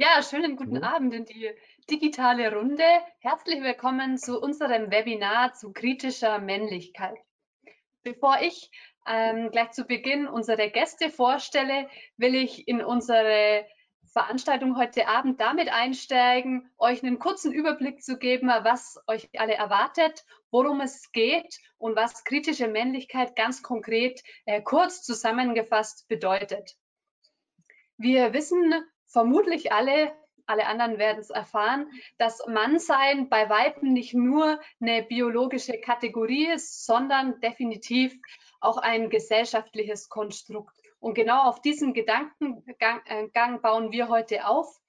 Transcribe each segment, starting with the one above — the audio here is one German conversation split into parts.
Ja, schönen guten Mhm. Abend in die digitale Runde. Herzlich willkommen zu unserem Webinar zu kritischer Männlichkeit. Bevor ich ähm, gleich zu Beginn unsere Gäste vorstelle, will ich in unsere Veranstaltung heute Abend damit einsteigen, euch einen kurzen Überblick zu geben, was euch alle erwartet, worum es geht und was kritische Männlichkeit ganz konkret äh, kurz zusammengefasst bedeutet. Wir wissen vermutlich alle, alle anderen werden es erfahren, dass Mannsein bei weitem nicht nur eine biologische Kategorie ist, sondern definitiv auch ein gesellschaftliches Konstrukt. Und genau auf diesen Gedankengang äh, bauen wir heute auf.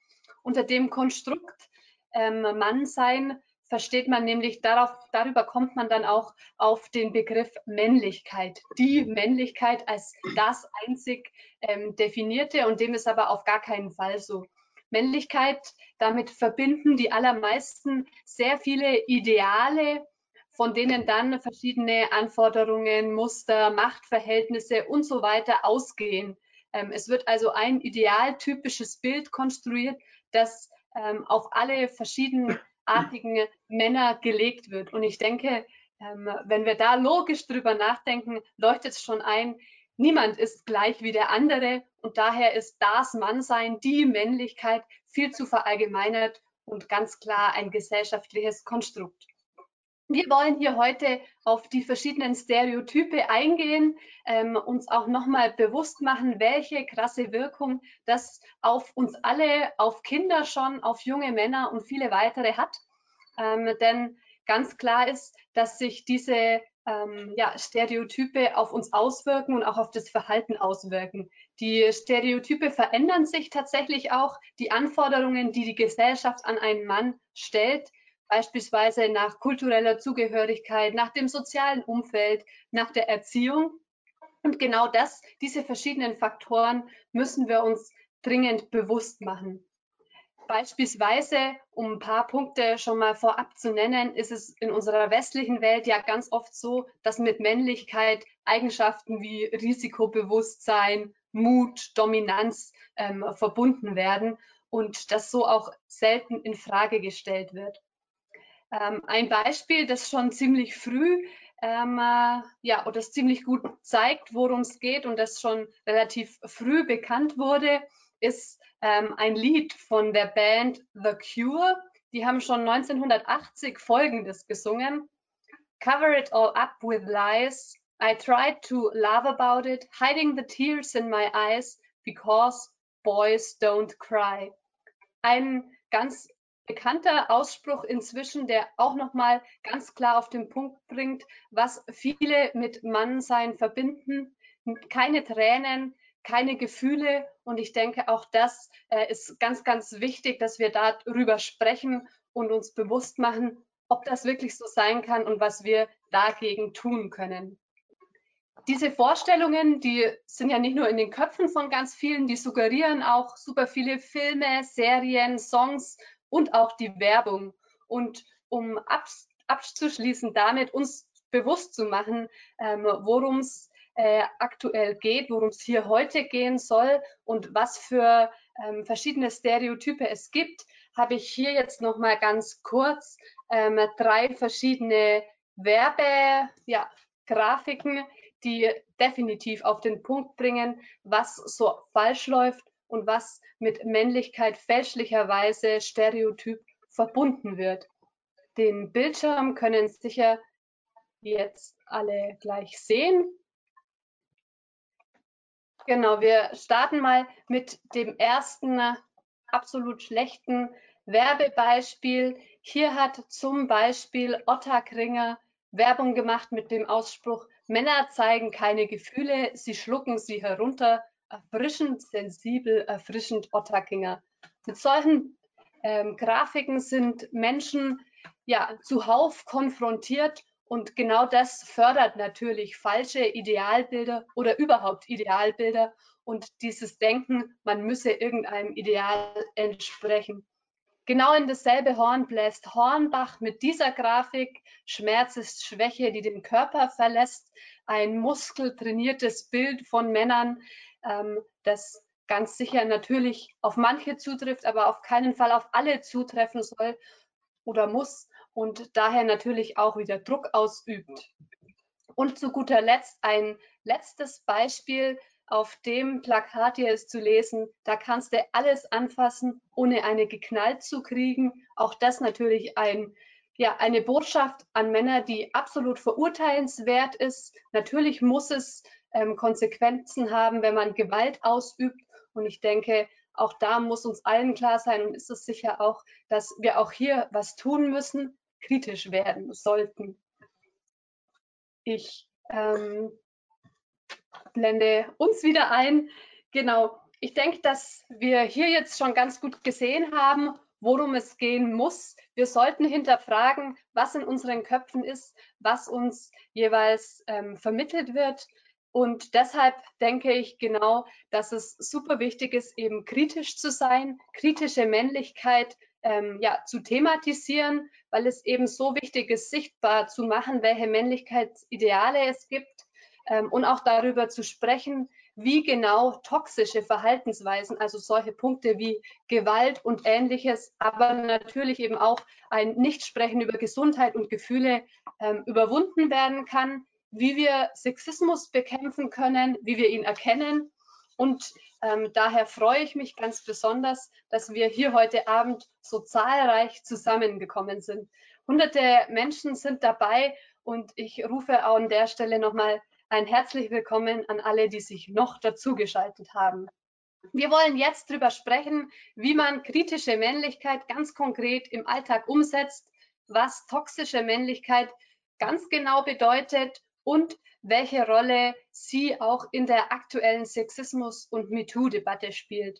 Unter dem Konstrukt ähm, Mannsein versteht man nämlich darauf, darüber kommt man dann auch auf den Begriff Männlichkeit. Die Männlichkeit als das einzig ähm, definierte und dem ist aber auf gar keinen Fall so. Männlichkeit, damit verbinden die allermeisten sehr viele Ideale, von denen dann verschiedene Anforderungen, Muster, Machtverhältnisse und so weiter ausgehen. Ähm, es wird also ein idealtypisches Bild konstruiert, das ähm, auf alle verschiedenartigen Männer gelegt wird. Und ich denke, ähm, wenn wir da logisch drüber nachdenken, leuchtet es schon ein, niemand ist gleich wie der andere und daher ist das Mannsein, die Männlichkeit viel zu verallgemeinert und ganz klar ein gesellschaftliches Konstrukt. Wir wollen hier heute auf die verschiedenen Stereotype eingehen, ähm, uns auch nochmal bewusst machen, welche krasse Wirkung das auf uns alle, auf Kinder schon, auf junge Männer und viele weitere hat. Ähm, denn ganz klar ist, dass sich diese ähm, ja, Stereotype auf uns auswirken und auch auf das Verhalten auswirken. Die Stereotype verändern sich tatsächlich auch. Die Anforderungen, die die Gesellschaft an einen Mann stellt, beispielsweise nach kultureller Zugehörigkeit, nach dem sozialen Umfeld, nach der Erziehung. Und genau das, diese verschiedenen Faktoren müssen wir uns dringend bewusst machen. Beispielsweise, um ein paar Punkte schon mal vorab zu nennen, ist es in unserer westlichen Welt ja ganz oft so, dass mit Männlichkeit Eigenschaften wie Risikobewusstsein, Mut, Dominanz ähm, verbunden werden und das so auch selten in Frage gestellt wird. Ähm, ein Beispiel, das schon ziemlich früh ähm, äh, ja, oder das ziemlich gut zeigt, worum es geht und das schon relativ früh bekannt wurde, ist ähm, ein Lied von der Band The Cure. Die haben schon 1980 Folgendes gesungen. Cover it all up with lies. I tried to laugh about it, hiding the tears in my eyes, because boys don't cry. Ein ganz bekannter Ausspruch inzwischen, der auch nochmal ganz klar auf den Punkt bringt, was viele mit Mannsein verbinden. Keine Tränen, keine Gefühle. Und ich denke, auch das äh, ist ganz, ganz wichtig, dass wir darüber sprechen und uns bewusst machen, ob das wirklich so sein kann und was wir dagegen tun können diese Vorstellungen, die sind ja nicht nur in den Köpfen von ganz vielen, die suggerieren auch super viele Filme, Serien, Songs und auch die Werbung. Und um abzuschließen damit, uns bewusst zu machen, ähm, worum es äh, aktuell geht, worum es hier heute gehen soll und was für ähm, verschiedene Stereotype es gibt, habe ich hier jetzt noch mal ganz kurz ähm, drei verschiedene Werbegrafiken, ja, die definitiv auf den Punkt bringen, was so falsch läuft und was mit Männlichkeit fälschlicherweise stereotyp verbunden wird. Den Bildschirm können sicher jetzt alle gleich sehen. Genau, wir starten mal mit dem ersten absolut schlechten Werbebeispiel. Hier hat zum Beispiel Otta Kringer Werbung gemacht mit dem Ausspruch, Männer zeigen keine Gefühle, sie schlucken sie herunter, erfrischend, sensibel, erfrischend Otterkinger. Mit solchen ähm, Grafiken sind Menschen ja zuhauf konfrontiert und genau das fördert natürlich falsche Idealbilder oder überhaupt Idealbilder und dieses Denken, man müsse irgendeinem Ideal entsprechen. Genau in dasselbe Horn bläst Hornbach mit dieser Grafik. Schmerz ist Schwäche, die den Körper verlässt. Ein muskeltrainiertes Bild von Männern, ähm, das ganz sicher natürlich auf manche zutrifft, aber auf keinen Fall auf alle zutreffen soll oder muss und daher natürlich auch wieder Druck ausübt. Und zu guter Letzt ein letztes Beispiel. Auf dem Plakat hier ist zu lesen, da kannst du alles anfassen, ohne eine geknallt zu kriegen. Auch das natürlich ein, ja, eine Botschaft an Männer, die absolut verurteilenswert ist. Natürlich muss es ähm, Konsequenzen haben, wenn man Gewalt ausübt. Und ich denke, auch da muss uns allen klar sein und ist es sicher auch, dass wir auch hier was tun müssen, kritisch werden sollten. Ich ähm, blende uns wieder ein. Genau, ich denke, dass wir hier jetzt schon ganz gut gesehen haben, worum es gehen muss. Wir sollten hinterfragen, was in unseren Köpfen ist, was uns jeweils ähm, vermittelt wird. Und deshalb denke ich genau, dass es super wichtig ist, eben kritisch zu sein, kritische Männlichkeit ähm, ja, zu thematisieren, weil es eben so wichtig ist, sichtbar zu machen, welche Männlichkeitsideale es gibt ähm, und auch darüber zu sprechen, wie genau toxische Verhaltensweisen, also solche Punkte wie Gewalt und ähnliches, aber natürlich eben auch ein Nichtsprechen über Gesundheit und Gefühle ähm, überwunden werden kann, wie wir Sexismus bekämpfen können, wie wir ihn erkennen und ähm, daher freue ich mich ganz besonders, dass wir hier heute Abend so zahlreich zusammengekommen sind. Hunderte Menschen sind dabei und ich rufe an der Stelle nochmal ein herzlich willkommen an alle, die sich noch dazugeschaltet haben. Wir wollen jetzt darüber sprechen, wie man kritische Männlichkeit ganz konkret im Alltag umsetzt, was toxische Männlichkeit ganz genau bedeutet und welche Rolle sie auch in der aktuellen Sexismus- und MeToo-Debatte spielt.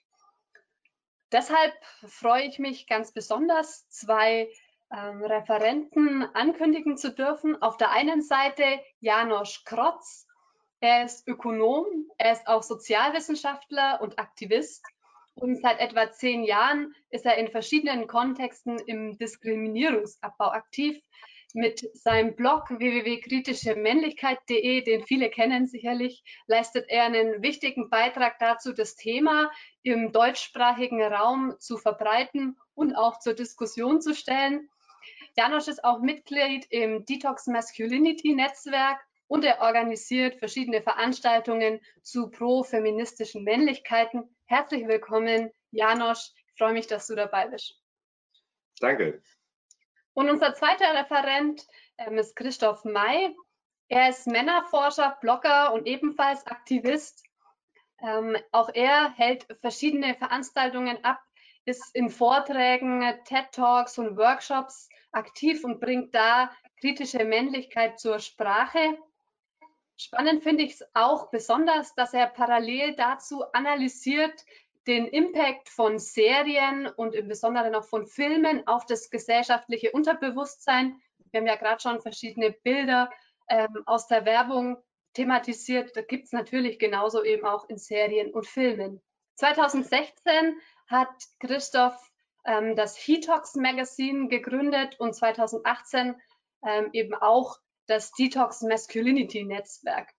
Deshalb freue ich mich ganz besonders, zwei ähm, Referenten ankündigen zu dürfen. Auf der einen Seite Janosch Krotz. Er ist Ökonom, er ist auch Sozialwissenschaftler und Aktivist. Und seit etwa zehn Jahren ist er in verschiedenen Kontexten im Diskriminierungsabbau aktiv mit seinem Blog www.kritischemännlichkeit.de, den viele kennen sicherlich, leistet er einen wichtigen Beitrag dazu, das Thema im deutschsprachigen Raum zu verbreiten und auch zur Diskussion zu stellen. Janosch ist auch Mitglied im Detox Masculinity Netzwerk und er organisiert verschiedene Veranstaltungen zu pro-feministischen Männlichkeiten. Herzlich willkommen, Janosch. Ich freue mich, dass du dabei bist. Danke. Und unser zweiter Referent ähm, ist Christoph May. Er ist Männerforscher, Blogger und ebenfalls Aktivist. Ähm, auch er hält verschiedene Veranstaltungen ab, ist in Vorträgen, TED Talks und Workshops aktiv und bringt da kritische Männlichkeit zur Sprache. Spannend finde ich es auch besonders, dass er parallel dazu analysiert, den Impact von Serien und im Besonderen auch von Filmen auf das gesellschaftliche Unterbewusstsein. Wir haben ja gerade schon verschiedene Bilder ähm, aus der Werbung thematisiert. Da gibt es natürlich genauso eben auch in Serien und Filmen. 2016 hat Christoph ähm, das Hetox Magazine gegründet und 2018 ähm, eben auch das Detox Masculinity Netzwerk.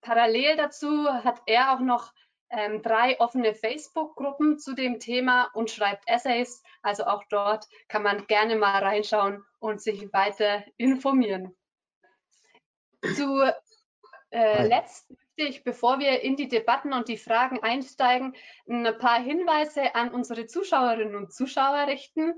Parallel dazu hat er auch noch ähm, drei offene Facebook-Gruppen zu dem Thema und schreibt Essays. Also auch dort kann man gerne mal reinschauen und sich weiter informieren. Zuletzt äh, möchte ich, bevor wir in die Debatten und die Fragen einsteigen, ein paar Hinweise an unsere Zuschauerinnen und Zuschauer richten.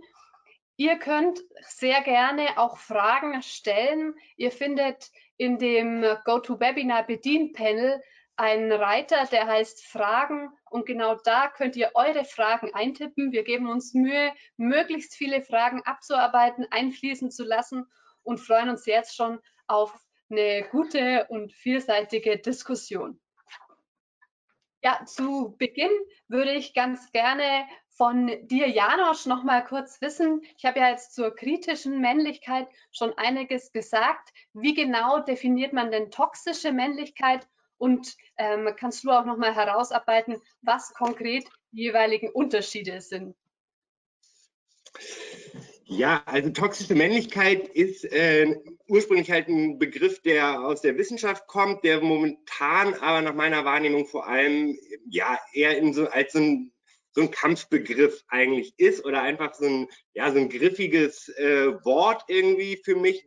Ihr könnt sehr gerne auch Fragen stellen. Ihr findet in dem GoToWebinar Bedienpanel einen Reiter, der heißt Fragen und genau da könnt ihr eure Fragen eintippen. Wir geben uns Mühe, möglichst viele Fragen abzuarbeiten, einfließen zu lassen und freuen uns jetzt schon auf eine gute und vielseitige Diskussion. Ja, zu Beginn würde ich ganz gerne von dir, Janosch, noch mal kurz wissen. Ich habe ja jetzt zur kritischen Männlichkeit schon einiges gesagt. Wie genau definiert man denn toxische Männlichkeit und ähm, kannst du auch noch mal herausarbeiten, was konkret die jeweiligen Unterschiede sind? Ja, also toxische Männlichkeit ist äh, ursprünglich halt ein Begriff, der aus der Wissenschaft kommt, der momentan aber nach meiner Wahrnehmung vor allem ja eher in so, als so ein, so ein Kampfbegriff eigentlich ist oder einfach so ein, ja, so ein griffiges äh, Wort irgendwie für mich,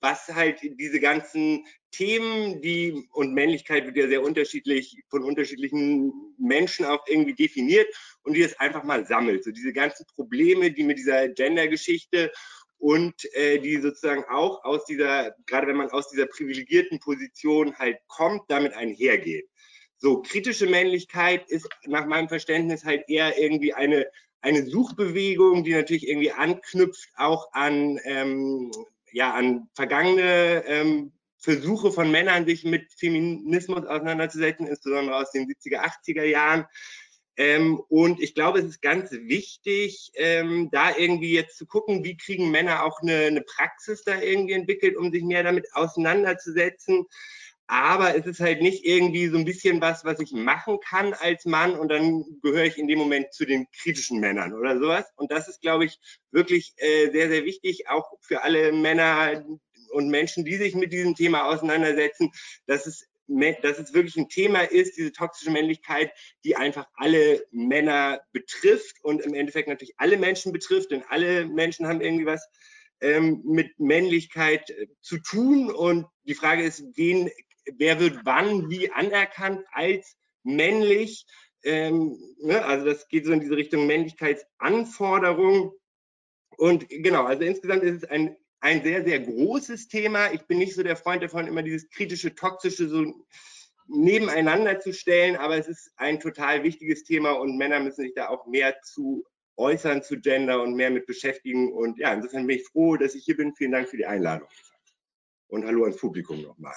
was halt diese ganzen Themen, die und Männlichkeit wird ja sehr unterschiedlich von unterschiedlichen Menschen auch irgendwie definiert und die es einfach mal sammelt. So diese ganzen Probleme, die mit dieser Gender-Geschichte und äh, die sozusagen auch aus dieser, gerade wenn man aus dieser privilegierten Position halt kommt, damit einhergehen. So, kritische Männlichkeit ist nach meinem Verständnis halt eher irgendwie eine, eine Suchbewegung, die natürlich irgendwie anknüpft auch an ähm, ja, an vergangene ähm, Versuche von Männern, sich mit Feminismus auseinanderzusetzen, insbesondere aus den 70er, 80er Jahren. Ähm, und ich glaube, es ist ganz wichtig, ähm, da irgendwie jetzt zu gucken, wie kriegen Männer auch eine, eine Praxis da irgendwie entwickelt, um sich mehr damit auseinanderzusetzen. Aber es ist halt nicht irgendwie so ein bisschen was, was ich machen kann als Mann und dann gehöre ich in dem Moment zu den kritischen Männern oder sowas. Und das ist, glaube ich, wirklich äh, sehr, sehr wichtig, auch für alle Männer und Menschen, die sich mit diesem Thema auseinandersetzen, dass es dass es wirklich ein Thema ist, diese toxische Männlichkeit, die einfach alle Männer betrifft und im Endeffekt natürlich alle Menschen betrifft, denn alle Menschen haben irgendwie was ähm, mit Männlichkeit äh, zu tun. Und die Frage ist, wen wer wird wann wie anerkannt als männlich. Ähm, ne? Also das geht so in diese Richtung Männlichkeitsanforderung. Und genau, also insgesamt ist es ein, ein sehr, sehr großes Thema. Ich bin nicht so der Freund davon, immer dieses kritische, toxische so nebeneinander zu stellen, aber es ist ein total wichtiges Thema und Männer müssen sich da auch mehr zu äußern zu Gender und mehr mit beschäftigen. Und ja, insofern bin ich froh, dass ich hier bin. Vielen Dank für die Einladung. Und hallo ans Publikum nochmal.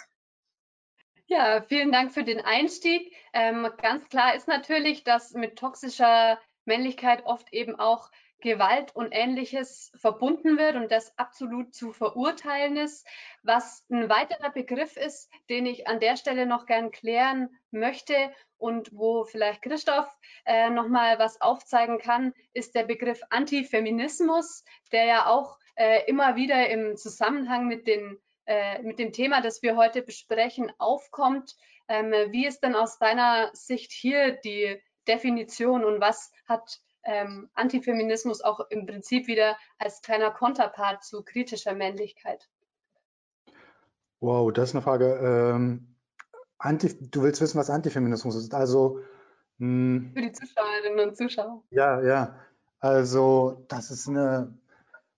Ja, vielen Dank für den Einstieg. Ähm, ganz klar ist natürlich, dass mit toxischer Männlichkeit oft eben auch Gewalt und ähnliches verbunden wird und das absolut zu verurteilen ist. Was ein weiterer Begriff ist, den ich an der Stelle noch gern klären möchte und wo vielleicht Christoph äh, noch mal was aufzeigen kann, ist der Begriff Antifeminismus, der ja auch äh, immer wieder im Zusammenhang mit den äh, mit dem Thema, das wir heute besprechen, aufkommt. Ähm, wie ist denn aus deiner Sicht hier die Definition und was hat ähm, Antifeminismus auch im Prinzip wieder als kleiner Konterpart zu kritischer Männlichkeit? Wow, das ist eine Frage. Ähm, Anti, du willst wissen, was Antifeminismus ist. Also mh, hm. für die Zuschauerinnen und Zuschauer. Ja, ja. Also das ist eine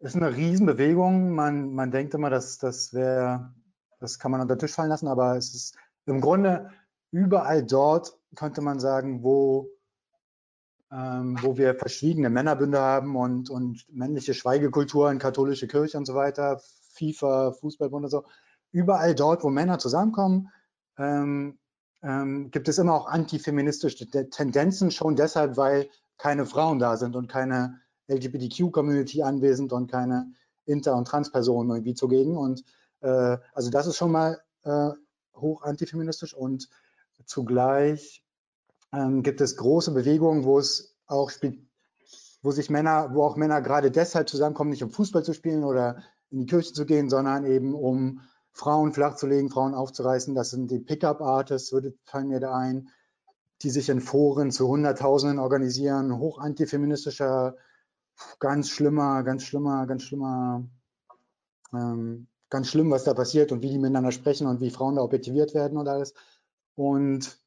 ist eine Riesenbewegung. Man, man denkt immer, dass das wäre, das kann man unter den Tisch fallen lassen, aber es ist im Grunde überall dort, könnte man sagen, wo, ähm, wo wir verschwiegene Männerbünde haben und, und männliche Schweigekulturen, katholische Kirche und so weiter, FIFA, Fußballbund und so. Überall dort, wo Männer zusammenkommen, ähm, ähm, gibt es immer auch antifeministische Tendenzen, schon deshalb, weil keine Frauen da sind und keine LGBTQ-Community anwesend und keine Inter- und Trans-Personen irgendwie zugegen. Und äh, also das ist schon mal äh, hoch antifeministisch und zugleich ähm, gibt es große Bewegungen, wo es auch wo sich Männer, wo auch Männer gerade deshalb zusammenkommen, nicht um Fußball zu spielen oder in die Kirche zu gehen, sondern eben um Frauen flachzulegen, Frauen aufzureißen. Das sind die Pickup-Artists, fallen mir da ein, die sich in Foren zu Hunderttausenden organisieren, hoch antifeministischer ganz schlimmer, ganz schlimmer, ganz schlimmer, ähm, ganz schlimm, was da passiert und wie die miteinander sprechen und wie Frauen da objektiviert werden und alles. Und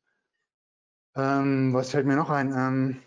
ähm, was fällt mir noch ein? Ähm,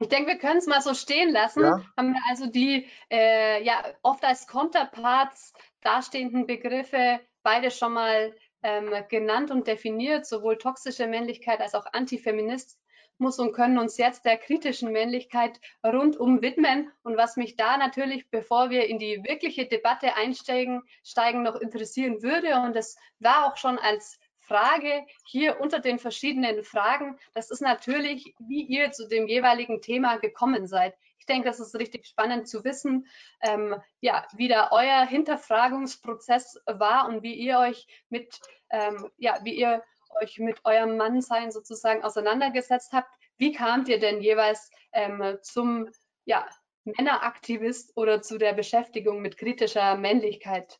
ich denke, wir können es mal so stehen lassen. Ja. Haben wir also die äh, ja oft als Counterparts dastehenden Begriffe beide schon mal ähm, genannt und definiert, sowohl toxische Männlichkeit als auch Antifeminist, muss und können uns jetzt der kritischen Männlichkeit rundum widmen. Und was mich da natürlich, bevor wir in die wirkliche Debatte einsteigen, steigen, noch interessieren würde, und das war auch schon als Frage hier unter den verschiedenen Fragen, das ist natürlich, wie ihr zu dem jeweiligen Thema gekommen seid. Ich denke, das ist richtig spannend zu wissen, ähm, ja, wie da euer Hinterfragungsprozess war und wie ihr euch mit, ähm, ja, wie ihr euch mit eurem Mannsein sozusagen auseinandergesetzt habt. Wie kamt ihr denn jeweils ähm, zum ja, Männeraktivist oder zu der Beschäftigung mit kritischer Männlichkeit?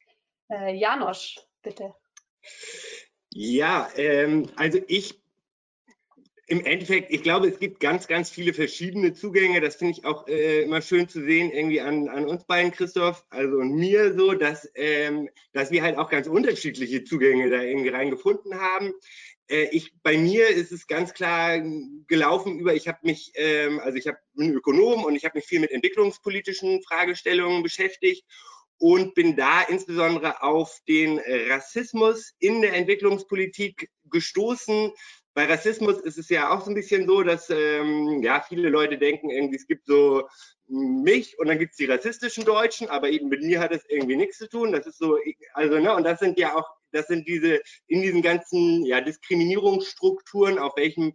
Äh, Janosch, bitte. Ja, ähm, also ich im Endeffekt, ich glaube, es gibt ganz, ganz viele verschiedene Zugänge. Das finde ich auch äh, immer schön zu sehen, irgendwie an, an uns beiden, Christoph, also und mir so, dass, ähm, dass wir halt auch ganz unterschiedliche Zugänge da irgendwie reingefunden haben. Äh, ich, bei mir ist es ganz klar gelaufen über, ich habe mich, ähm, also ich hab, bin Ökonom und ich habe mich viel mit entwicklungspolitischen Fragestellungen beschäftigt und bin da insbesondere auf den Rassismus in der Entwicklungspolitik gestoßen, bei Rassismus ist es ja auch so ein bisschen so, dass ähm, ja viele Leute denken, irgendwie es gibt so mich und dann gibt es die rassistischen Deutschen, aber eben mit mir hat es irgendwie nichts zu tun. Das ist so, also ne, und das sind ja auch, das sind diese in diesen ganzen ja, Diskriminierungsstrukturen, auf welchem,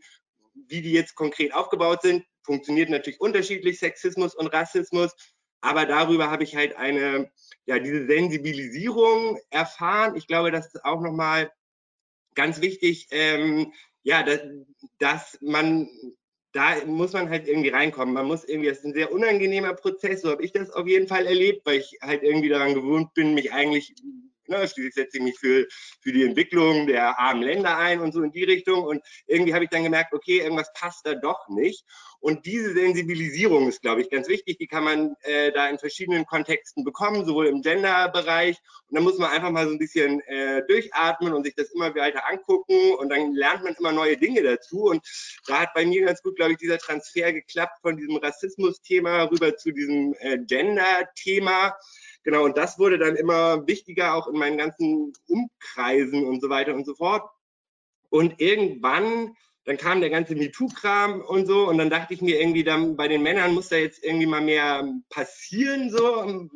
wie die jetzt konkret aufgebaut sind, funktioniert natürlich unterschiedlich Sexismus und Rassismus. Aber darüber habe ich halt eine, ja, diese Sensibilisierung erfahren. Ich glaube, das ist auch nochmal ganz wichtig, ähm, ja, dass, dass man, da muss man halt irgendwie reinkommen. Man muss irgendwie, das ist ein sehr unangenehmer Prozess, so habe ich das auf jeden Fall erlebt, weil ich halt irgendwie daran gewohnt bin, mich eigentlich Ne, schließlich setze ich mich für, für die Entwicklung der armen Länder ein und so in die Richtung. Und irgendwie habe ich dann gemerkt, okay, irgendwas passt da doch nicht. Und diese Sensibilisierung ist, glaube ich, ganz wichtig. Die kann man äh, da in verschiedenen Kontexten bekommen, sowohl im Gender-Bereich. Und dann muss man einfach mal so ein bisschen äh, durchatmen und sich das immer weiter angucken. Und dann lernt man immer neue Dinge dazu. Und da hat bei mir ganz gut, glaube ich, dieser Transfer geklappt von diesem Rassismus-Thema rüber zu diesem äh, Gender-Thema. Genau, und das wurde dann immer wichtiger, auch in meinen ganzen Umkreisen und so weiter und so fort. Und irgendwann, dann kam der ganze MeToo-Kram und so, und dann dachte ich mir irgendwie, dann bei den Männern muss da jetzt irgendwie mal mehr passieren, so.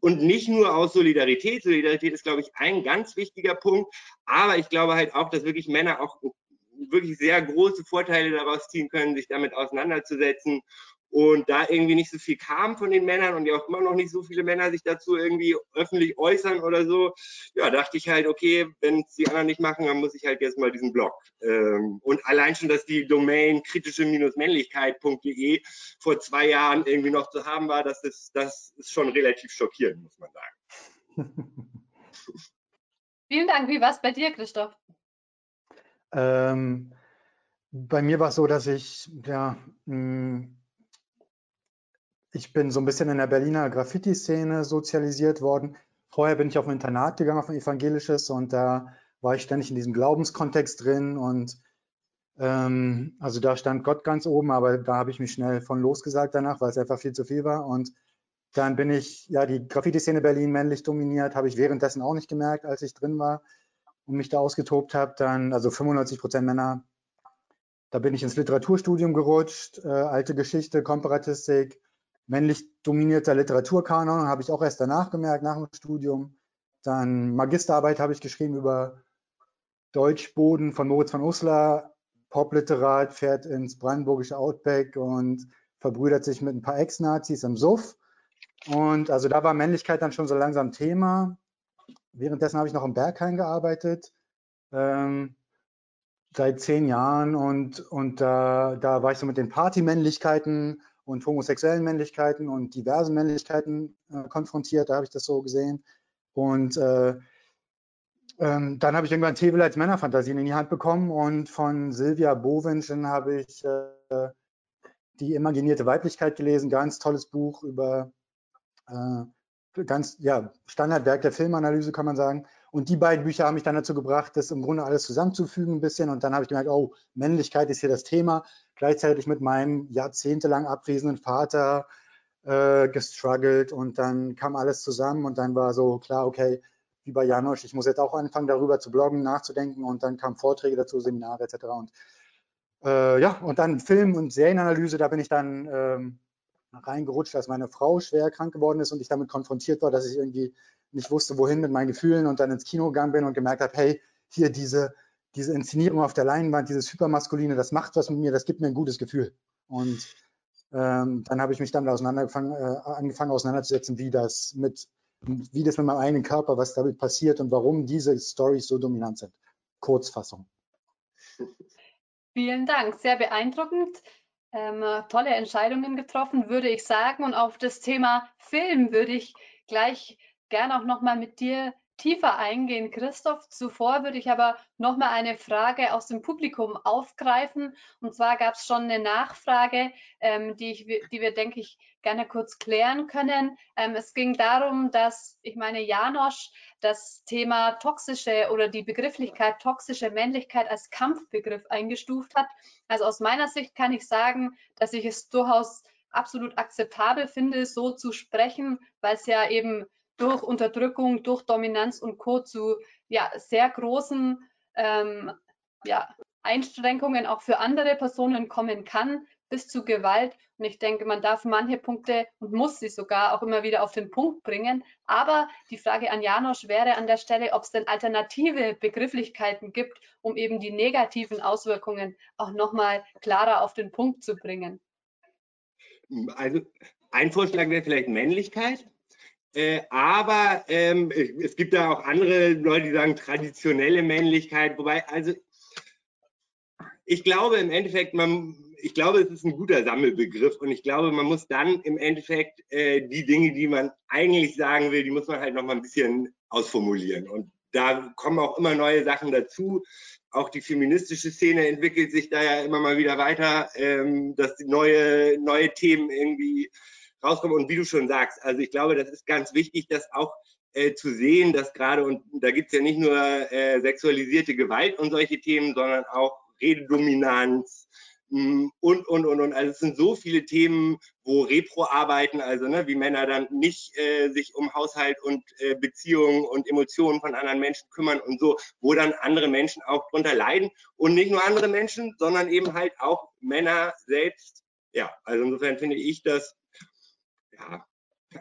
Und nicht nur aus Solidarität. Solidarität ist, glaube ich, ein ganz wichtiger Punkt. Aber ich glaube halt auch, dass wirklich Männer auch wirklich sehr große Vorteile daraus ziehen können, sich damit auseinanderzusetzen und da irgendwie nicht so viel kam von den Männern und ja auch immer noch nicht so viele Männer sich dazu irgendwie öffentlich äußern oder so, ja, dachte ich halt, okay, wenn es die anderen nicht machen, dann muss ich halt jetzt mal diesen Blog. Ähm, und allein schon, dass die Domain kritische-männlichkeit.de vor zwei Jahren irgendwie noch zu haben war, das ist, das ist schon relativ schockierend, muss man sagen. Vielen Dank. Wie war es bei dir, Christoph? Ähm, bei mir war es so, dass ich ja, mh, hm, ich bin so ein bisschen in der Berliner Graffiti-Szene sozialisiert worden. Vorher bin ich auf ein Internat gegangen, auf ein evangelisches, und da war ich ständig in diesem Glaubenskontext drin. Und ähm, also da stand Gott ganz oben, aber da habe ich mich schnell von losgesagt danach, weil es einfach viel zu viel war. Und dann bin ich, ja, die Graffiti-Szene Berlin männlich dominiert, habe ich währenddessen auch nicht gemerkt, als ich drin war und mich da ausgetobt habe. Dann, also 95 Prozent Männer. Da bin ich ins Literaturstudium gerutscht, äh, alte Geschichte, Komparatistik, männlich dominierter Literaturkanon, habe ich auch erst danach gemerkt, nach dem Studium. Dann Magisterarbeit habe ich geschrieben über Deutschboden von Moritz von Uslar, Popliterat, fährt ins brandenburgische Outback und verbrüdert sich mit ein paar Ex-Nazis im Suff. Und also da war Männlichkeit dann schon so langsam Thema. Währenddessen habe ich noch im Berghain gearbeitet, ähm, seit zehn Jahren. Und, und da, da war ich so mit den Partymännlichkeiten und homosexuellen Männlichkeiten und diversen Männlichkeiten äh, konfrontiert. Da habe ich das so gesehen. Und äh, ähm, dann habe ich irgendwann Tebel als Männerfantasien in die Hand bekommen und von Silvia Bowenschen habe ich äh, die imaginierte Weiblichkeit gelesen. Ganz tolles Buch über äh, ganz ja, Standardwerk der Filmanalyse, kann man sagen. Und die beiden Bücher haben mich dann dazu gebracht, das im Grunde alles zusammenzufügen ein bisschen. Und dann habe ich gemerkt, oh, Männlichkeit ist hier das Thema. Gleichzeitig mit meinem jahrzehntelang abwesenden Vater äh, gestruggelt und dann kam alles zusammen und dann war so klar, okay, wie bei Janosch, ich muss jetzt auch anfangen, darüber zu bloggen, nachzudenken und dann kamen Vorträge dazu, Seminare etc. Und äh, ja, und dann Film- und Serienanalyse, da bin ich dann ähm, reingerutscht, als meine Frau schwer krank geworden ist und ich damit konfrontiert war, dass ich irgendwie nicht wusste, wohin mit meinen Gefühlen und dann ins Kino gegangen bin und gemerkt habe, hey, hier diese, diese Inszenierung auf der Leinwand, dieses Hypermaskuline, das macht was mit mir, das gibt mir ein gutes Gefühl. Und ähm, dann habe ich mich damit auseinandergefangen, äh, angefangen auseinanderzusetzen, wie das mit wie das mit meinem eigenen Körper, was damit passiert und warum diese Stories so dominant sind. Kurzfassung. Vielen Dank, sehr beeindruckend. ähm, tolle Entscheidungen getroffen, würde ich sagen. Und auf das Thema Film würde ich gleich gerne auch nochmal mit dir tiefer eingehen, Christoph. Zuvor würde ich aber noch mal eine Frage aus dem Publikum aufgreifen. Und zwar gab es schon eine Nachfrage, ähm, die, ich, die wir, denke ich, gerne kurz klären können. Ähm, es ging darum, dass, ich meine, Janosch das Thema toxische oder die Begrifflichkeit toxische Männlichkeit als Kampfbegriff eingestuft hat. Also aus meiner Sicht kann ich sagen, dass ich es durchaus absolut akzeptabel finde, so zu sprechen, weil es ja eben durch Unterdrückung, durch Dominanz und Co. zu ja, sehr großen ähm, ja, Einschränkungen auch für andere Personen kommen kann, bis zu Gewalt. Und ich denke, man darf manche Punkte und muss sie sogar auch immer wieder auf den Punkt bringen. Aber die Frage an Janosch wäre an der Stelle, ob es denn alternative Begrifflichkeiten gibt, um eben die negativen Auswirkungen auch nochmal klarer auf den Punkt zu bringen. Also ein Vorschlag wäre vielleicht Männlichkeit. Äh, aber ähm, es gibt da auch andere Leute, die sagen traditionelle Männlichkeit, wobei, also ich glaube im Endeffekt, man, ich glaube, es ist ein guter Sammelbegriff und ich glaube, man muss dann im Endeffekt äh, die Dinge, die man eigentlich sagen will, die muss man halt noch mal ein bisschen ausformulieren. Und da kommen auch immer neue Sachen dazu. Auch die feministische Szene entwickelt sich da ja immer mal wieder weiter, ähm, dass die neue, neue Themen irgendwie rauskommen. Und wie du schon sagst, also ich glaube, das ist ganz wichtig, das auch äh, zu sehen, dass gerade, und da gibt es ja nicht nur äh, sexualisierte Gewalt und solche Themen, sondern auch Rededominanz mh, und, und, und, und. Also es sind so viele Themen, wo Repro-Arbeiten, also ne, wie Männer dann nicht äh, sich um Haushalt und äh, Beziehungen und Emotionen von anderen Menschen kümmern und so, wo dann andere Menschen auch drunter leiden. Und nicht nur andere Menschen, sondern eben halt auch Männer selbst. Ja, also insofern finde ich das ja,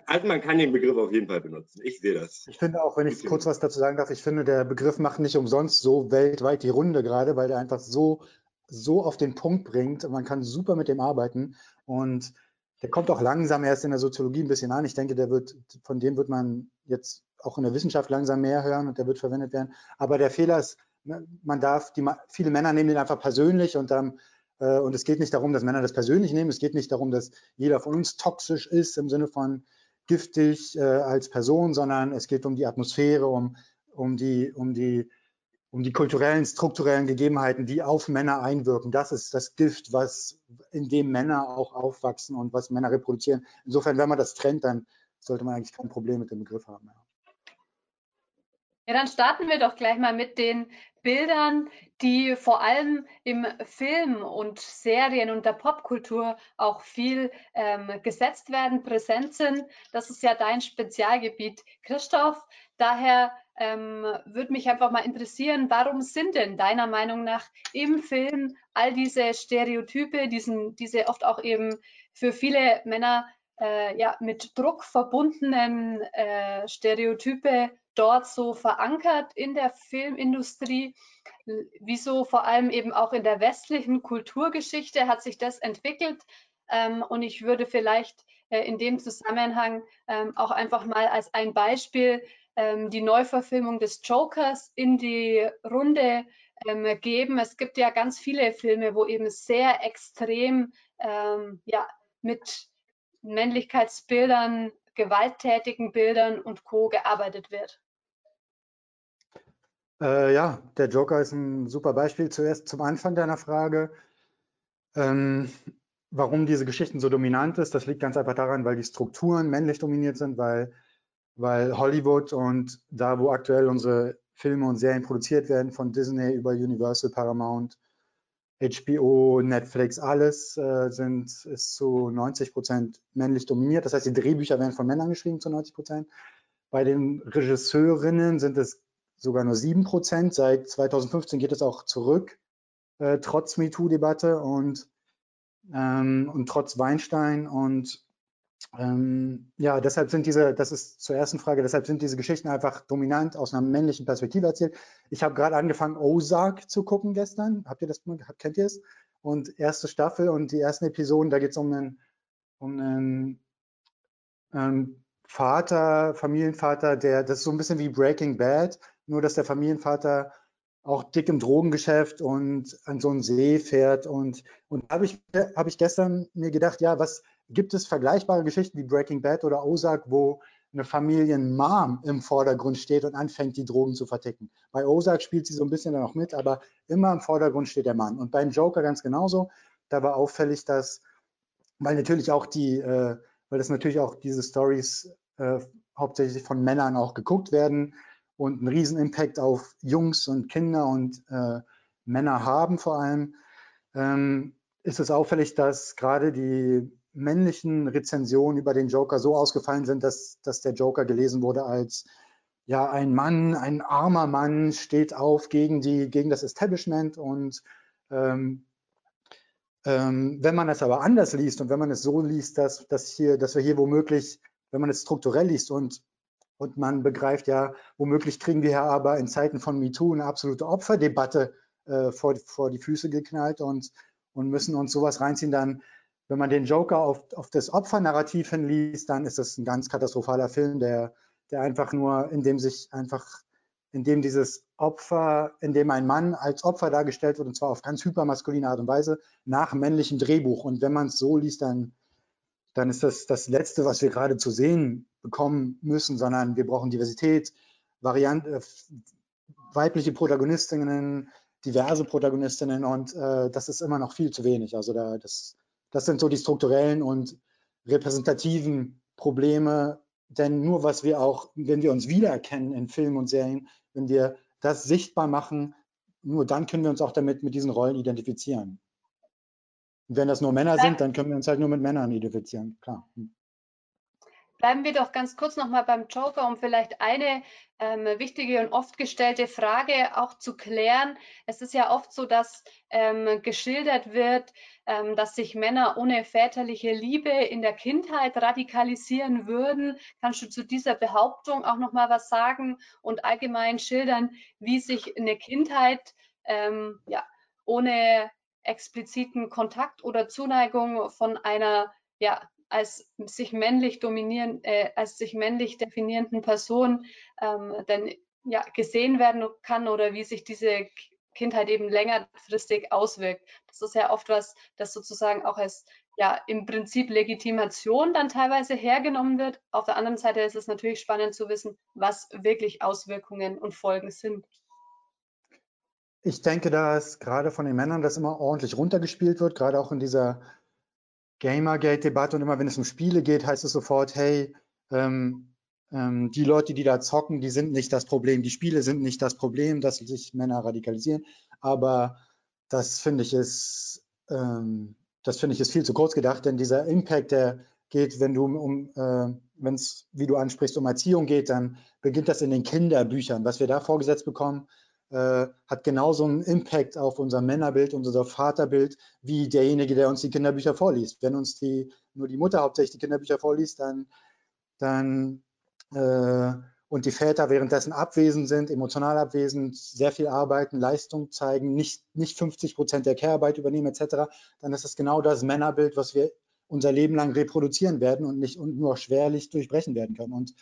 also man kann den Begriff auf jeden Fall benutzen. Ich sehe das. Ich finde auch, wenn ich kurz was dazu sagen darf, ich finde, der Begriff macht nicht umsonst so weltweit die Runde gerade, weil der einfach so, so auf den Punkt bringt. Man kann super mit dem arbeiten und der kommt auch langsam erst in der Soziologie ein bisschen an. Ich denke, der wird, von dem wird man jetzt auch in der Wissenschaft langsam mehr hören und der wird verwendet werden. Aber der Fehler ist, ne, man darf, die, viele Männer nehmen den einfach persönlich und dann und es geht nicht darum, dass Männer das persönlich nehmen. Es geht nicht darum, dass jeder von uns toxisch ist im Sinne von giftig äh, als Person, sondern es geht um die Atmosphäre, um, um, die, um, die, um die kulturellen, strukturellen Gegebenheiten, die auf Männer einwirken. Das ist das Gift, was in dem Männer auch aufwachsen und was Männer reproduzieren. Insofern, wenn man das trennt, dann sollte man eigentlich kein Problem mit dem Begriff haben. Ja. Ja, dann starten wir doch gleich mal mit den Bildern, die vor allem im Film und Serien und der Popkultur auch viel ähm, gesetzt werden, präsent sind. Das ist ja dein Spezialgebiet, Christoph. Daher ähm, würde mich einfach mal interessieren, warum sind denn deiner Meinung nach im Film all diese Stereotype, diesen, diese oft auch eben für viele Männer äh, ja, mit Druck verbundenen äh, Stereotype dort so verankert in der Filmindustrie? Wieso vor allem eben auch in der westlichen Kulturgeschichte hat sich das entwickelt? Ähm, und ich würde vielleicht äh, in dem Zusammenhang ähm, auch einfach mal als ein Beispiel ähm, die Neuverfilmung des Jokers in die Runde geben. Es gibt ja ganz viele Filme, wo eben sehr extrem ja, mit Männlichkeitsbildern gewalttätigen Bildern und Co. gearbeitet wird? Äh, ja, der Joker ist ein super Beispiel. Zuerst zum Anfang deiner Frage. Ähm, warum diese Geschichten so dominant ist, das liegt ganz einfach daran, weil die Strukturen männlich dominiert sind, weil, weil Hollywood und da, wo aktuell unsere Filme und Serien produziert werden, von Disney über Universal, Paramount, HBO, Netflix, alles äh, sind, ist zu 90 Prozent männlich dominiert. Das heißt, die Drehbücher werden von Männern geschrieben zu 90 Prozent. Bei den Regisseurinnen sind es sogar nur 7 Prozent. Seit 2015 geht es auch zurück, äh, trotz MeToo-Debatte und, ähm, und trotz Weinstein. Und ähm, ja, deshalb sind diese, das ist zur ersten Frage, deshalb sind diese Geschichten einfach dominant aus einer männlichen Perspektive erzählt. Ich habe gerade angefangen, Ozark zu gucken gestern. Habt ihr das, kennt ihr es? Und erste Staffel und die ersten Episoden, da geht es um einen, um einen ähm, Vater, Familienvater, der, das ist so ein bisschen wie Breaking Bad, nur dass der Familienvater auch dick im Drogengeschäft und an so einen See fährt. Und, und da habe ich, hab ich gestern mir gedacht, ja, was gibt es vergleichbare Geschichten wie Breaking Bad oder Ozark, wo eine Familienmom im Vordergrund steht und anfängt, die Drogen zu verticken. Bei Ozark spielt sie so ein bisschen dann auch mit, aber immer im Vordergrund steht der Mann. Und beim Joker ganz genauso. Da war auffällig, dass, weil natürlich auch die, äh, weil das natürlich auch diese Stories äh, hauptsächlich von Männern auch geguckt werden und einen riesen Impact auf Jungs und Kinder und äh, Männer haben vor allem, ähm, ist es auffällig, dass gerade die männlichen Rezensionen über den Joker so ausgefallen sind, dass, dass der Joker gelesen wurde als ja, ein Mann, ein armer Mann steht auf gegen, die, gegen das Establishment und ähm, ähm, wenn man es aber anders liest und wenn man es so liest, dass, dass, hier, dass wir hier womöglich, wenn man es strukturell liest und, und man begreift, ja, womöglich kriegen wir ja aber in Zeiten von MeToo eine absolute Opferdebatte äh, vor, vor die Füße geknallt und, und müssen uns sowas reinziehen, dann wenn man den Joker auf, auf das Opfernarrativ hinliest, dann ist das ein ganz katastrophaler Film, der, der einfach nur, in dem sich einfach, in dem dieses Opfer, in dem ein Mann als Opfer dargestellt wird, und zwar auf ganz hypermaskuline Art und Weise, nach männlichem Drehbuch. Und wenn man es so liest, dann, dann ist das das Letzte, was wir gerade zu sehen bekommen müssen, sondern wir brauchen Diversität, Variant, äh, weibliche Protagonistinnen, diverse Protagonistinnen und äh, das ist immer noch viel zu wenig. Also da, das, das sind so die strukturellen und repräsentativen Probleme. Denn nur was wir auch, wenn wir uns wiedererkennen in Filmen und Serien, wenn wir das sichtbar machen, nur dann können wir uns auch damit mit diesen Rollen identifizieren. Und wenn das nur Männer sind, dann können wir uns halt nur mit Männern identifizieren, klar. Bleiben wir doch ganz kurz nochmal beim Joker, um vielleicht eine ähm, wichtige und oft gestellte Frage auch zu klären. Es ist ja oft so, dass ähm, geschildert wird, ähm, dass sich Männer ohne väterliche Liebe in der Kindheit radikalisieren würden. Kannst du zu dieser Behauptung auch nochmal was sagen und allgemein schildern, wie sich eine Kindheit ähm, ja, ohne expliziten Kontakt oder Zuneigung von einer ja, als sich männlich dominieren, äh, als sich männlich definierenden Person ähm, dann ja, gesehen werden kann oder wie sich diese Kindheit eben längerfristig auswirkt. Das ist ja oft was, das sozusagen auch als ja im Prinzip Legitimation dann teilweise hergenommen wird. Auf der anderen Seite ist es natürlich spannend zu wissen, was wirklich Auswirkungen und Folgen sind. Ich denke, dass gerade von den Männern das immer ordentlich runtergespielt wird, gerade auch in dieser Gamergate-Debatte und immer wenn es um Spiele geht, heißt es sofort, hey, ähm, ähm, die Leute, die da zocken, die sind nicht das Problem. Die Spiele sind nicht das Problem, dass sich Männer radikalisieren. Aber das finde ich ist, ähm, das finde ich ist viel zu kurz gedacht, denn dieser Impact, der geht, wenn du um, äh, wenn es, wie du ansprichst, um Erziehung geht, dann beginnt das in den Kinderbüchern. Was wir da vorgesetzt bekommen, äh, hat genauso einen Impact auf unser Männerbild, unser Vaterbild, wie derjenige, der uns die Kinderbücher vorliest. Wenn uns die, nur die Mutter hauptsächlich die Kinderbücher vorliest, dann, dann äh, und die Väter währenddessen abwesend sind, emotional abwesend, sehr viel arbeiten, Leistung zeigen, nicht, nicht 50 Prozent der Care-Arbeit übernehmen etc., dann ist das genau das Männerbild, was wir unser Leben lang reproduzieren werden und nicht und nur schwerlich durchbrechen werden können. Und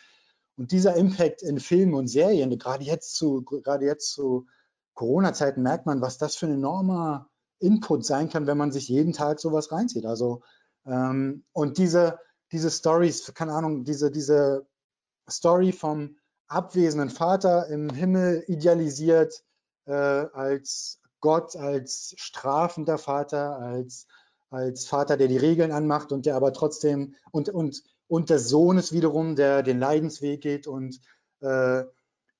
und dieser Impact in Filmen und Serien, gerade jetzt zu, gerade jetzt zu Corona-Zeiten merkt man, was das für ein enormer Input sein kann, wenn man sich jeden Tag sowas reinzieht. Also ähm, und diese, diese Stories, keine Ahnung, diese, diese Story vom abwesenden Vater im Himmel idealisiert äh, als Gott, als strafender Vater, als, als Vater, der die Regeln anmacht und der aber trotzdem und, und und des Sohnes wiederum, der den Leidensweg geht und, äh,